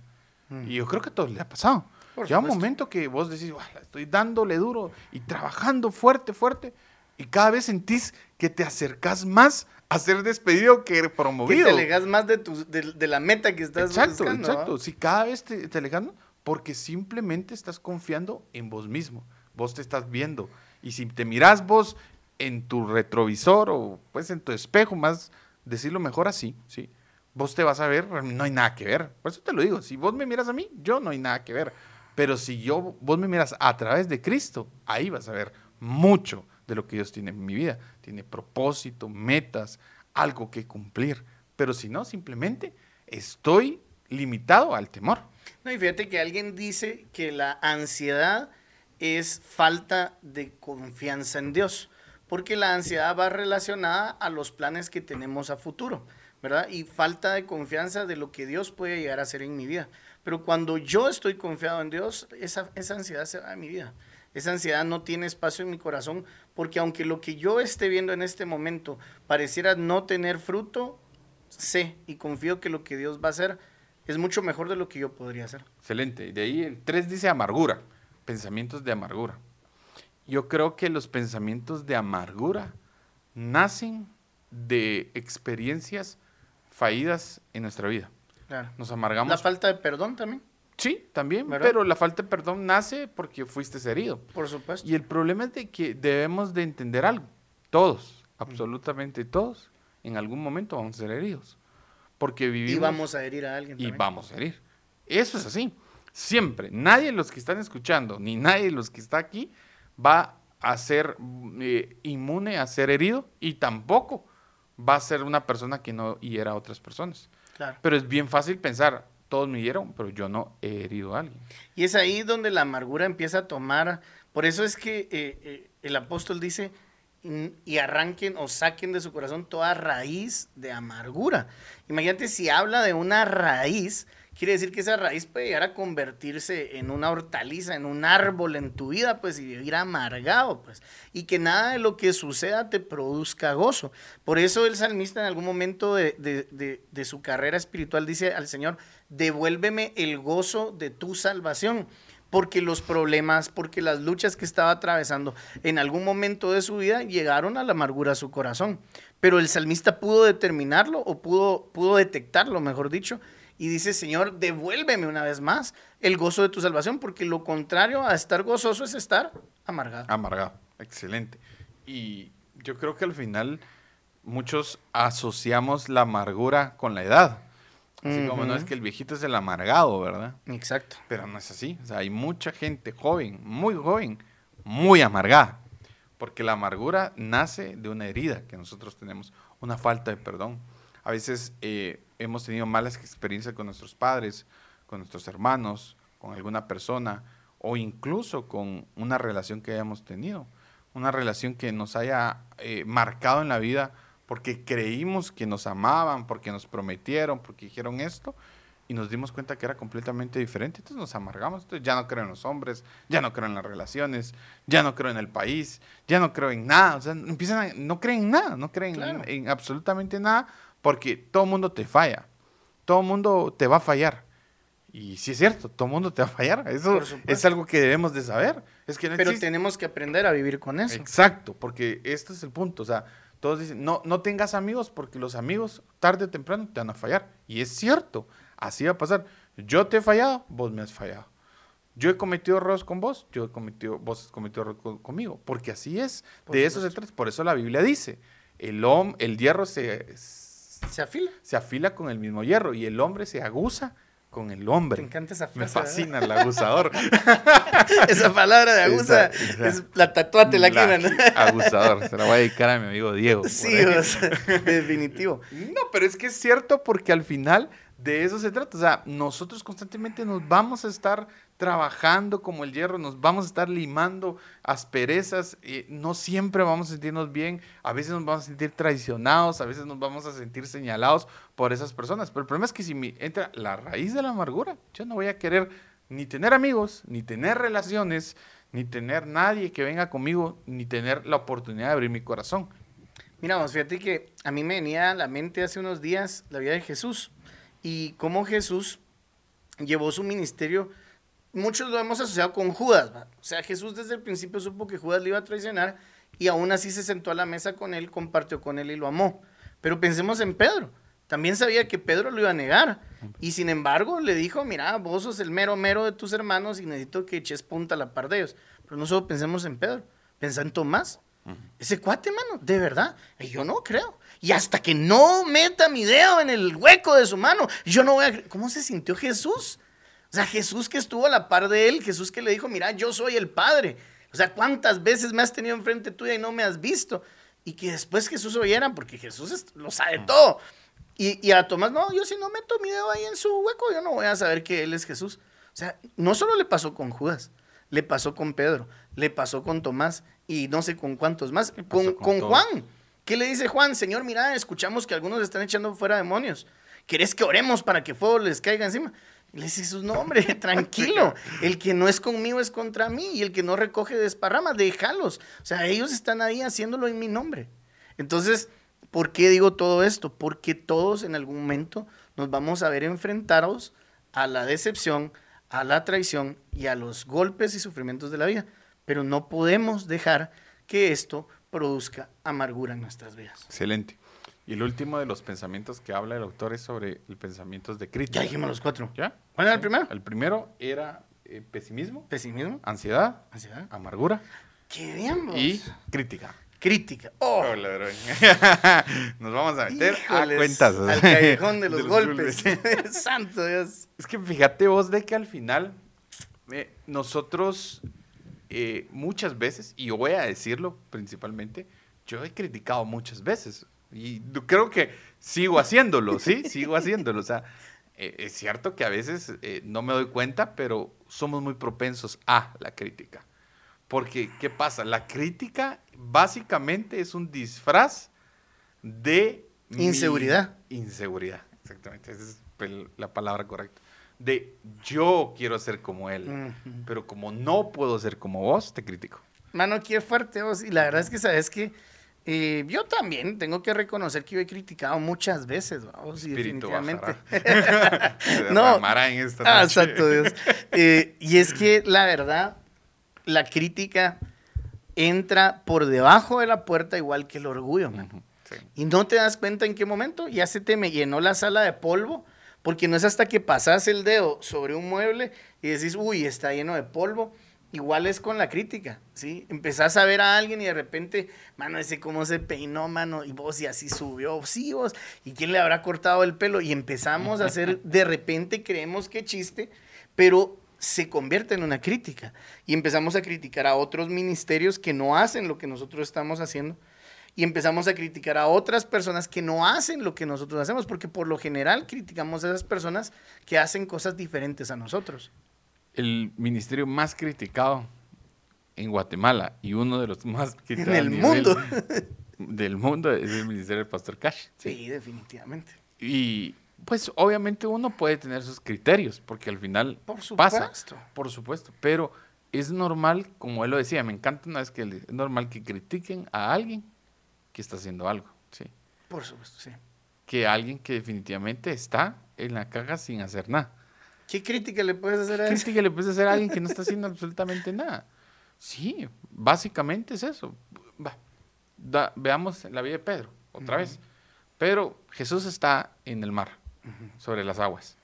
Mm. Y yo creo que a todos le ha pasado. Por Llega un momento que vos decís, "Guau, la estoy dándole duro y trabajando fuerte, fuerte. Y cada vez sentís que te acercás más a ser despedido que Que promovido. te alegas más de, tu, de, de la meta que estás Exacto, buscando. exacto. ¿va? Si cada vez te, te alejas, porque simplemente estás confiando en vos mismo. Vos te estás viendo. Y si te mirás vos en tu retrovisor o pues en tu espejo, más decirlo mejor así, ¿sí? Vos te vas a ver, no hay nada que ver. Por eso te lo digo, si vos me miras a mí, yo no hay nada que ver. Pero si yo, vos me miras a través de Cristo, ahí vas a ver mucho de lo que Dios tiene en mi vida. Tiene propósito, metas, algo que cumplir. Pero si no, simplemente estoy limitado al temor. No, y fíjate que alguien dice que la ansiedad es falta de confianza en Dios, porque la ansiedad va relacionada a los planes que tenemos a futuro, ¿verdad? Y falta de confianza de lo que Dios puede llegar a hacer en mi vida. Pero cuando yo estoy confiado en Dios, esa, esa ansiedad se va de mi vida. Esa ansiedad no tiene espacio en mi corazón, porque aunque lo que yo esté viendo en este momento pareciera no tener fruto, sé y confío que lo que Dios va a hacer es mucho mejor de lo que yo podría hacer. Excelente. Y de ahí el 3 dice amargura, pensamientos de amargura. Yo creo que los pensamientos de amargura nacen de experiencias fallidas en nuestra vida. Claro. Nos amargamos. La falta de perdón también, sí, también, ¿Verdad? pero la falta de perdón nace porque fuiste herido. por supuesto. Y el problema es de que debemos de entender algo. Todos, absolutamente todos, en algún momento vamos a ser heridos. Porque vivimos Y vamos a herir a alguien y también. vamos a herir. Eso es así. Siempre. Nadie de los que están escuchando, ni nadie de los que está aquí, va a ser eh, inmune a ser herido y tampoco va a ser una persona que no hiera a otras personas. Claro. Pero es bien fácil pensar, todos me hirieron, pero yo no he herido a alguien. Y es ahí donde la amargura empieza a tomar. Por eso es que eh, eh, el apóstol dice, "Mm, y arranquen o saquen de su corazón toda raíz de amargura. Imagínate si habla de una raíz, quiere decir que esa raíz puede llegar a convertirse en una hortaliza, en un árbol en tu vida, pues, y vivir amargado, pues. Y que nada de lo que suceda te produzca gozo. Por eso el salmista en algún momento de, de- de- de su carrera espiritual dice al Señor, devuélveme el gozo de tu salvación. Porque los problemas, porque las luchas que estaba atravesando en algún momento de su vida llegaron a la amargura a su corazón. Pero el salmista pudo determinarlo o pudo, pudo detectarlo, mejor dicho, y dice, Señor, devuélveme una vez más el gozo de tu salvación, porque lo contrario a estar gozoso es estar amargado. Amargado. Excelente. Y yo creo que al final muchos asociamos la amargura con la edad. Así como no es que el viejito es el amargado, ¿verdad? Exacto. Pero no es así. O sea, hay mucha gente joven, muy joven, muy amargada. Porque la amargura nace de una herida que nosotros tenemos, una falta de perdón. A veces eh, hemos tenido malas experiencias con nuestros padres, con nuestros hermanos, con alguna persona o incluso con una relación que hayamos tenido. Una relación que nos haya eh, marcado en la vida porque creímos que nos amaban, porque nos prometieron, porque dijeron esto y nos dimos cuenta que era completamente diferente, entonces nos amargamos, entonces ya no creo en los hombres, ya no creo en las relaciones, ya no creo en el país, ya no creo en nada, o sea, empiezan a, no creen en nada, no creen Claro. en, en absolutamente nada, porque todo mundo te falla, todo mundo te va a fallar. Y sí es cierto, todo mundo te va a fallar, eso es algo que debemos de saber. Es que no Pero existe- tenemos que aprender a vivir con eso. Exacto, porque este es el punto. O sea, todos dicen, no, no tengas amigos porque los amigos tarde o temprano te van a fallar. Y es cierto, así va a pasar. Yo te he fallado, vos me has fallado. Yo he cometido errores con vos, yo he cometido, vos has cometido errores con- conmigo. Porque así es, Por de eso se supuesto. trata. Por eso la Biblia dice, el, hom- el hierro se, Se afila. se afila con el mismo hierro y el hombre se aguza con el hombre. Me encanta esa Me frase. ¿verdad? fascina el aguzador. Esa palabra de Esa- esa- es la tatuate la La- quieren. Agusador. Se la voy a dedicar a mi amigo Diego. Sí, o sea, definitivo. No, pero es que es cierto porque al final de eso se trata. O sea, nosotros constantemente nos vamos a estar trabajando como el hierro, nos vamos a estar limando asperezas, eh, no siempre vamos a sentirnos bien, a veces nos vamos a sentir traicionados, a veces nos vamos a sentir señalados por esas personas. Pero el problema es que si entra la raíz de la amargura, yo no voy a querer ni tener amigos, ni tener relaciones, ni tener nadie que venga conmigo, ni tener la oportunidad de abrir mi corazón. Mira, fíjate que a mí me venía a la mente hace unos días la vida de Jesús y cómo Jesús llevó su ministerio. Muchos lo hemos asociado con Judas. ¿va? O sea, Jesús desde el principio supo que Judas le iba a traicionar y aún así se sentó a la mesa con él, compartió con él y lo amó. Pero pensemos en Pedro. También sabía que Pedro lo iba a negar. Y sin embargo le dijo, mira, vos sos el mero mero de tus hermanos y necesito que eches punta a la par de ellos. Pero no solo pensemos en Pedro, pensá en Tomás. Ese cuate, mano, de verdad, y yo no creo. Y hasta que no meta mi dedo en el hueco de su mano, yo no voy a... ¿Cómo se sintió Jesús? O sea, Jesús que estuvo a la par de él, Jesús que le dijo, mira, yo soy el Padre. O sea, ¿cuántas veces me has tenido enfrente tuya y no me has visto? Y que después Jesús oyera, porque Jesús es- lo sabe todo. Y, y a Tomás, no, yo si no meto mi dedo ahí en su hueco, yo no voy a saber que él es Jesús. O sea, no solo le pasó con Judas, le pasó con Pedro, le pasó con Tomás y no sé con cuántos más. Con, con. Juan. ¿Qué le dice Juan? Señor, mira, escuchamos que algunos están echando fuera demonios. ¿Querés que oremos para que fuego les caiga encima? Le dice Jesús, no, hombre, tranquilo. El que no es conmigo es contra mí y el que no recoge desparrama, déjalos. O sea, ellos están ahí haciéndolo en mi nombre. Entonces, ¿por qué digo todo esto? Porque todos en algún momento nos vamos a ver enfrentados a la decepción, a la traición y a los golpes y sufrimientos de la vida. Pero no podemos dejar que esto produzca amargura en nuestras vidas. Excelente. Y el último de los pensamientos que habla el autor es sobre el pensamientos de crítica. Ya dijimos los cuatro. ¿Ya? ¿Cuál era el primero? El primero era eh, pesimismo, Pesimismo, ansiedad, ansiedad. amargura ¡Qué y crítica. Crítica. ¡Oh! Oh, ladrón. Nos vamos a meter a cuentas. Al callejón de los, golpes. golpes. Santo Dios. Es que fíjate vos de que al final eh, nosotros eh, muchas veces, y yo voy a decirlo principalmente, yo he criticado muchas veces y creo que sigo haciéndolo, ¿sí? Sigo haciéndolo. O sea, eh, es cierto que a veces eh, no me doy cuenta, pero somos muy propensos a la crítica. Porque, ¿qué pasa? La crítica básicamente es un disfraz de... mi Inseguridad. Inseguridad, exactamente. Esa es pel- la palabra correcta. De yo quiero ser como él, pero como no puedo ser como vos, te critico. Mano, qué fuerte vos. Y la verdad es que, ¿sabes que yo también tengo que reconocer que yo he criticado muchas veces, vamos, y Espíritu definitivamente. Se No. en esta Ah, santo Dios. Eh, y es que la verdad, la crítica entra por debajo de la puerta igual que el orgullo, man. Ujú, sí. Y no te das cuenta en qué momento ya se te me llenó la sala de polvo, porque no es hasta que pasas el dedo sobre un mueble y decís, uy, está lleno de polvo. Igual es con la crítica, ¿sí? Empezás a ver a alguien y de repente, mano, ese cómo se peinó, mano, y vos, y así subió, sí, vos, ¿y quién le habrá cortado el pelo? Y empezamos a hacer, de repente creemos que chiste, pero se convierte en una crítica. Y empezamos a criticar a otros ministerios que no hacen lo que nosotros estamos haciendo y empezamos a criticar a otras personas que no hacen lo que nosotros hacemos, porque por lo general criticamos a esas personas que hacen cosas diferentes a nosotros. El ministerio más criticado en Guatemala y uno de los más criticados En a el nivel mundo. del mundo es el ministerio del Pastor Cash. Sí, definitivamente. Y pues obviamente uno puede tener sus criterios, porque al final Por pasa, supuesto. por supuesto, pero es normal, como él lo decía, me encanta una vez que le- es normal que critiquen a alguien que está haciendo algo, ¿sí? Por supuesto, sí. Que alguien que definitivamente está en la caja sin hacer nada. ¿Qué crítica le puedes hacer a ¿Qué crítica le puedes hacer a alguien que no está haciendo absolutamente nada? Sí, básicamente es eso. Va, da- veamos la vida de Pedro, otra vez. Pedro, Jesús está en el mar, sobre las aguas.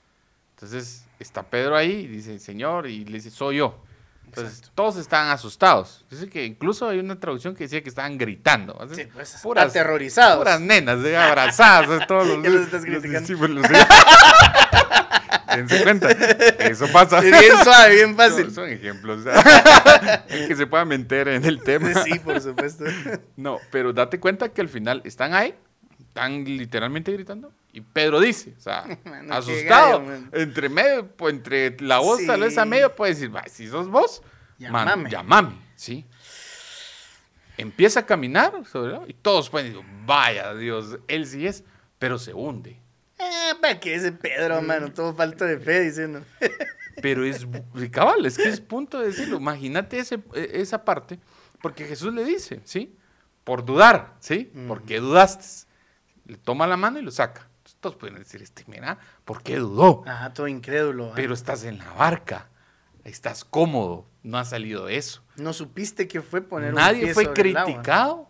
Entonces está Pedro ahí y dice, Señor, y le dice, soy yo. Entonces, todos estaban asustados. Dice que incluso hay una traducción que decía que estaban gritando. Sí, pues, aterrorizados. Puras nenas, abrazadas, todos los, los estás criticando? Dense cuenta, eso pasa. Bien suave, bien fácil. son ejemplos. que se puedan meter en el tema. Sí, por supuesto. No, pero date cuenta que al final están ahí, están literalmente gritando. Y Pedro dice, o sea, asustado, entre medio, pues, entre la voz tal vez a medio puede decir, si sos vos, llamame. llamame, ¿sí? Empieza a caminar sobre y todos pueden decir, vaya Dios, él sí es, pero se hunde. Eh, ¿para qué ese Pedro, mano? Todo falta de fe, diciendo. Pero es, cabal, es que es punto de decirlo. Imagínate ese, e, esa parte, porque Jesús le dice, ¿sí? Por dudar, ¿sí? ¿Por qué dudaste? Le toma la mano y lo saca. todos pueden decir, este, mira, ¿por qué dudó? Ajá, todo incrédulo. Pero estás en la barca, estás cómodo, no ha salido eso. No supiste que fue poner Nadie un pie fue criticado.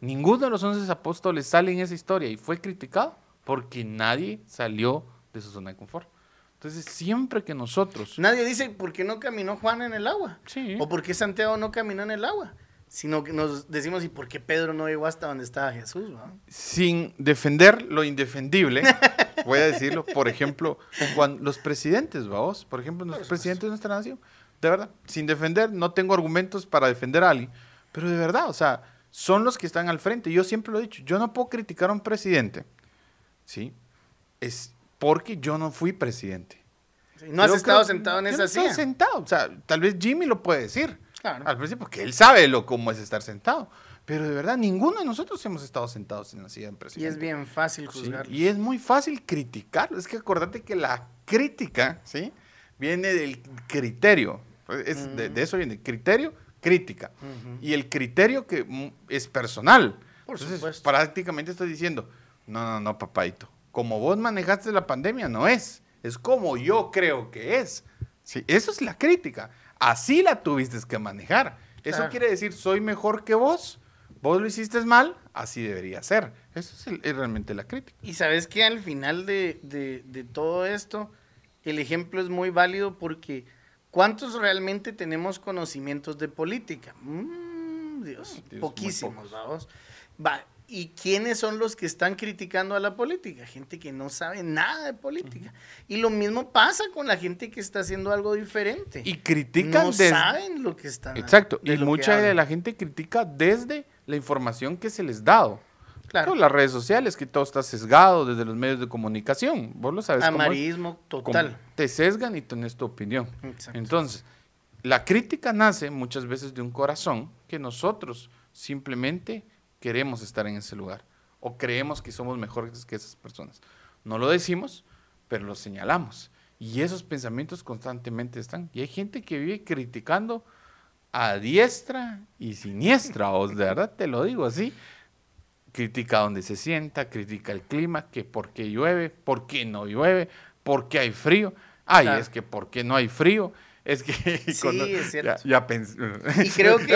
Ninguno de los once apóstoles sale en esa historia y fue criticado porque nadie salió de su zona de confort. Entonces, siempre que nosotros... Nadie dice, ¿por qué no caminó Juan en el agua? Sí. O ¿por qué Santiago no caminó en el agua? Sino que nos decimos, ¿y por qué Pedro no llegó hasta donde estaba Jesús? Sin defender lo indefendible, voy a decirlo, por ejemplo, cuando los presidentes, vamos, por ejemplo, los presidentes de nuestra nación, de verdad, sin defender, no tengo argumentos para defender a alguien, pero de verdad, o sea, son los que están al frente. Yo siempre lo he dicho, yo no puedo criticar a un presidente ¿sí? Es porque yo no fui presidente. no has estado sentado en esa silla. No sentado, o sea, tal vez Jimmy lo puede decir. Claro. Al principio, porque él sabe lo cómo es estar sentado. Pero de verdad, ninguno de nosotros hemos estado sentados en la silla de presidente. Y es bien fácil juzgarlo. y es muy fácil criticarlo. Es que acordate que la crítica, ¿sí? Viene del criterio. Es, de, eso viene. Criterio, crítica. Y el criterio que es personal. Por supuesto. prácticamente estoy diciendo, no, no, no, papadito. Como vos manejaste la pandemia, no es. Es como yo creo que es. Sí, eso es la crítica. Así la tuviste que manejar. Eso quiere decir, soy mejor que vos, vos lo hiciste mal, así debería ser. Eso es, realmente la crítica. Y sabes que al final de, todo esto, el ejemplo es muy válido porque ¿cuántos realmente tenemos conocimientos de política? Mm, Dios, poquísimos, vamos. Va, ¿Y quiénes son los que están criticando a la política? Gente que no sabe nada de política. Y lo mismo pasa con la gente que está haciendo algo diferente. Y critican no saben lo que están Exacto. Y mucha de la gente critica desde la información que se les dado. Claro. las redes sociales, que todo está sesgado desde los medios de comunicación. Vos lo sabes. Amarismo total. te sesgan y tenés tu opinión. Exacto. Entonces, la crítica nace muchas veces de un corazón que nosotros simplemente queremos estar en ese lugar o creemos que somos mejores que esas personas. No lo decimos, pero lo señalamos. Y esos pensamientos constantemente están. Y hay gente que vive criticando a diestra y siniestra, o de verdad te lo digo así. Critica donde se sienta, critica el clima, que por qué llueve, por qué no llueve, por qué hay frío. Ay, es que por qué no hay frío. Es que sí, es cierto. Ya, pensé. Y creo que.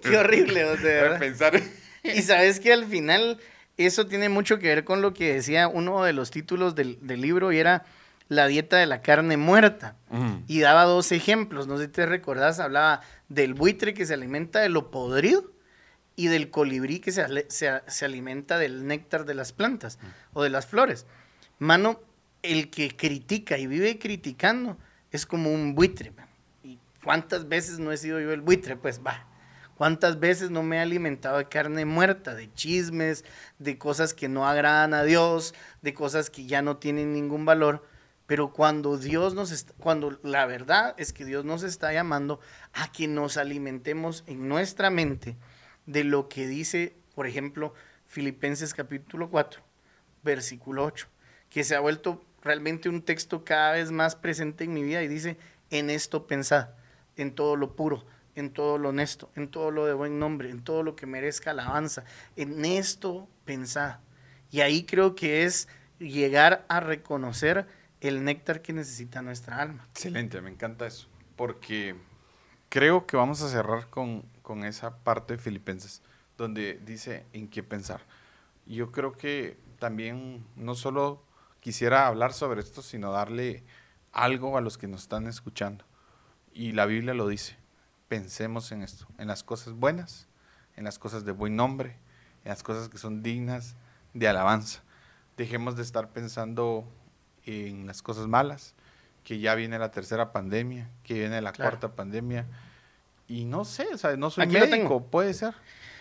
qué horrible, o sea, Pensar y sabes que al final eso tiene mucho que ver con lo que decía uno de los títulos del, libro y era la dieta de la carne muerta. Y daba dos ejemplos, no sé si te recordás, hablaba del buitre que se alimenta de lo podrido y del colibrí que se, se, alimenta del néctar de las plantas o de las flores. Mano, el que critica y vive criticando es como un buitre. ¿Y cuántas veces no he sido yo el buitre? Pues va ¿Cuántas veces no me he alimentado de carne muerta, de chismes, de cosas que no agradan a Dios, de cosas que ya no tienen ningún valor? Pero cuando Dios nos está, cuando la verdad es que Dios nos está llamando a que nos alimentemos en nuestra mente de lo que dice, por ejemplo, Filipenses capítulo 4, versículo 8, que se ha vuelto realmente un texto cada vez más presente en mi vida y dice, en esto pensad, en todo lo puro, en todo lo honesto, en todo lo de buen nombre, en todo lo que merezca alabanza. En esto pensad. Y ahí creo que es llegar a reconocer el néctar que necesita nuestra alma. Excelente, me encanta eso. Porque creo que vamos a cerrar con, con esa parte de Filipenses, donde dice en qué pensar. Yo creo que también no solo quisiera hablar sobre esto, sino darle algo a los que nos están escuchando. Y la Biblia lo dice pensemos en esto, en las cosas buenas, en las cosas de buen nombre, en las cosas que son dignas de alabanza. Dejemos de estar pensando en las cosas malas, que ya viene la tercera pandemia, que viene la cuarta pandemia. Y no sé, o sea, no soy médico, puede ser.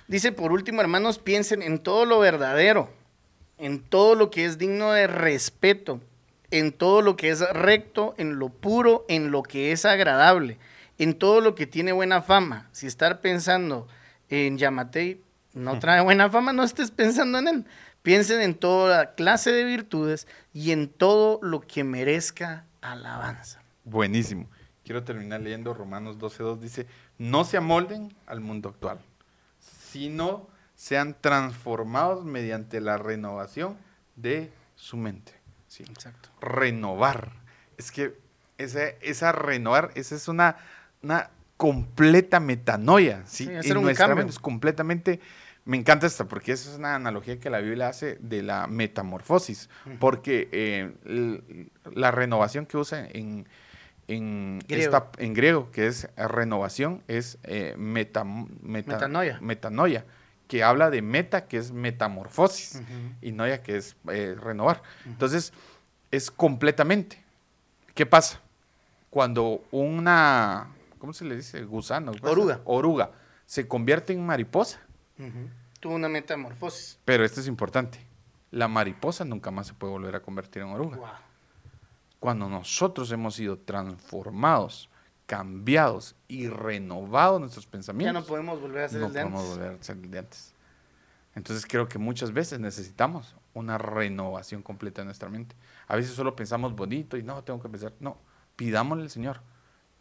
Dice, por último, hermanos, piensen en todo lo verdadero, en todo lo que es digno de respeto, en todo lo que es recto, en lo puro, en lo que es agradable, en todo lo que tiene buena fama. Si estar pensando en Yamatei no trae buena fama, no estés pensando en él. Piensen en toda clase de virtudes y en todo lo que merezca alabanza. Buenísimo. Quiero terminar leyendo Romanos 12.2. Dice, no se amolden al mundo actual, sino sean transformados mediante la renovación de su mente. Sí. Exacto. Renovar. Es que esa, esa renovar, esa es una, una completa metanoia. ¿sí? sí hacer un cambio. es completamente me encanta esta porque esa es una analogía que la Biblia hace de la metamorfosis, porque eh, la renovación que usa en, en, griego. en griego, que es renovación, es eh, metanoia. metanoia, que habla de meta, que es metamorfosis, y noia, que es eh, renovar. Entonces, es completamente. ¿Qué pasa? Cuando una, ¿cómo se le dice? Gusano. Oruga. Oruga se convierte en mariposa Tuvo una metamorfosis. Pero esto es importante. La mariposa nunca más se puede volver a convertir en oruga. Cuando nosotros hemos sido transformados, cambiados y renovados nuestros pensamientos, ya no podemos volver a ser el de podemos volver a ser el de antes. Entonces creo que muchas veces necesitamos una renovación completa de nuestra mente. A veces solo pensamos bonito y no, tengo que pensar. No, pidámosle al Señor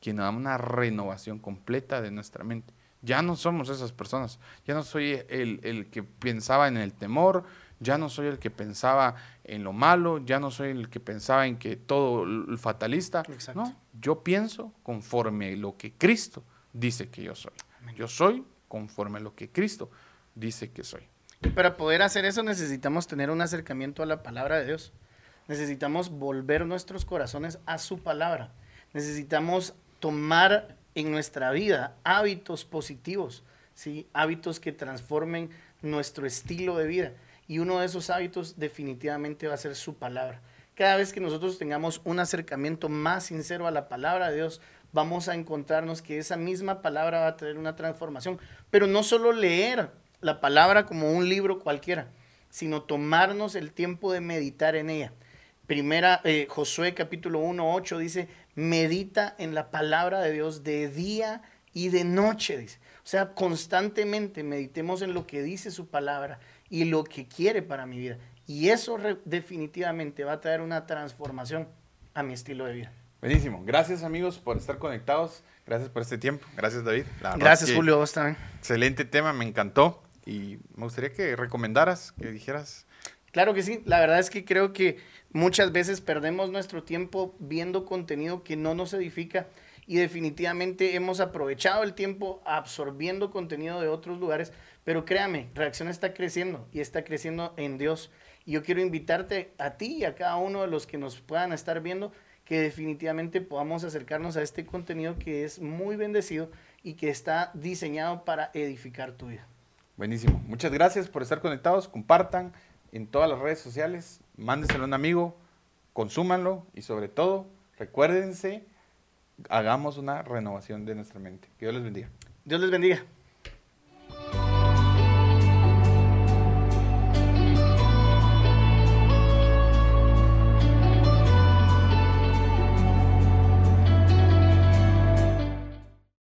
que nos da una renovación completa de nuestra mente. Ya no somos esas personas. Ya no soy el, que pensaba en el temor, ya no soy el que pensaba en lo malo, ya no soy el que pensaba en que todo el fatalista. No, yo pienso conforme lo que Cristo dice que yo soy. Yo soy conforme lo que Cristo dice que soy. Y para poder hacer eso necesitamos tener un acercamiento a la palabra de Dios. Necesitamos volver nuestros corazones a su palabra. Necesitamos tomar en nuestra vida hábitos positivos, ¿sí? hábitos que transformen nuestro estilo de vida. Y uno de esos hábitos definitivamente va a ser su palabra. Cada vez que nosotros tengamos un acercamiento más sincero a la palabra de Dios, vamos a encontrarnos que esa misma palabra va a tener una transformación. Pero no solo leer la palabra como un libro cualquiera, sino tomarnos el tiempo de meditar en ella. Primera, eh, Josué capítulo 1, 8 dice, medita en la palabra de Dios de día y de noche, dice. O sea, constantemente meditemos en lo que dice su palabra y lo que quiere para mi vida. Y eso definitivamente va a traer una transformación a mi estilo de vida. Buenísimo. Gracias amigos por estar conectados. Gracias por este tiempo. Gracias David. Gracias Julio, vos también. Excelente tema, me encantó. Y me gustaría que recomendaras, que dijeras. Claro que sí. La verdad es que creo que Muchas veces perdemos nuestro tiempo viendo contenido que no nos edifica y definitivamente hemos aprovechado el tiempo absorbiendo contenido de otros lugares, pero créame, Reacción está creciendo y está creciendo en Dios. Y yo quiero invitarte a ti y a cada uno de los que nos puedan estar viendo que definitivamente podamos acercarnos a este contenido que es muy bendecido y que está diseñado para edificar tu vida. Buenísimo. Muchas gracias por estar conectados. Compartan en todas las redes sociales mándeselo a un amigo, consúmanlo y sobre todo, recuérdense, hagamos una renovación de nuestra mente. Que Dios les bendiga. Dios les bendiga.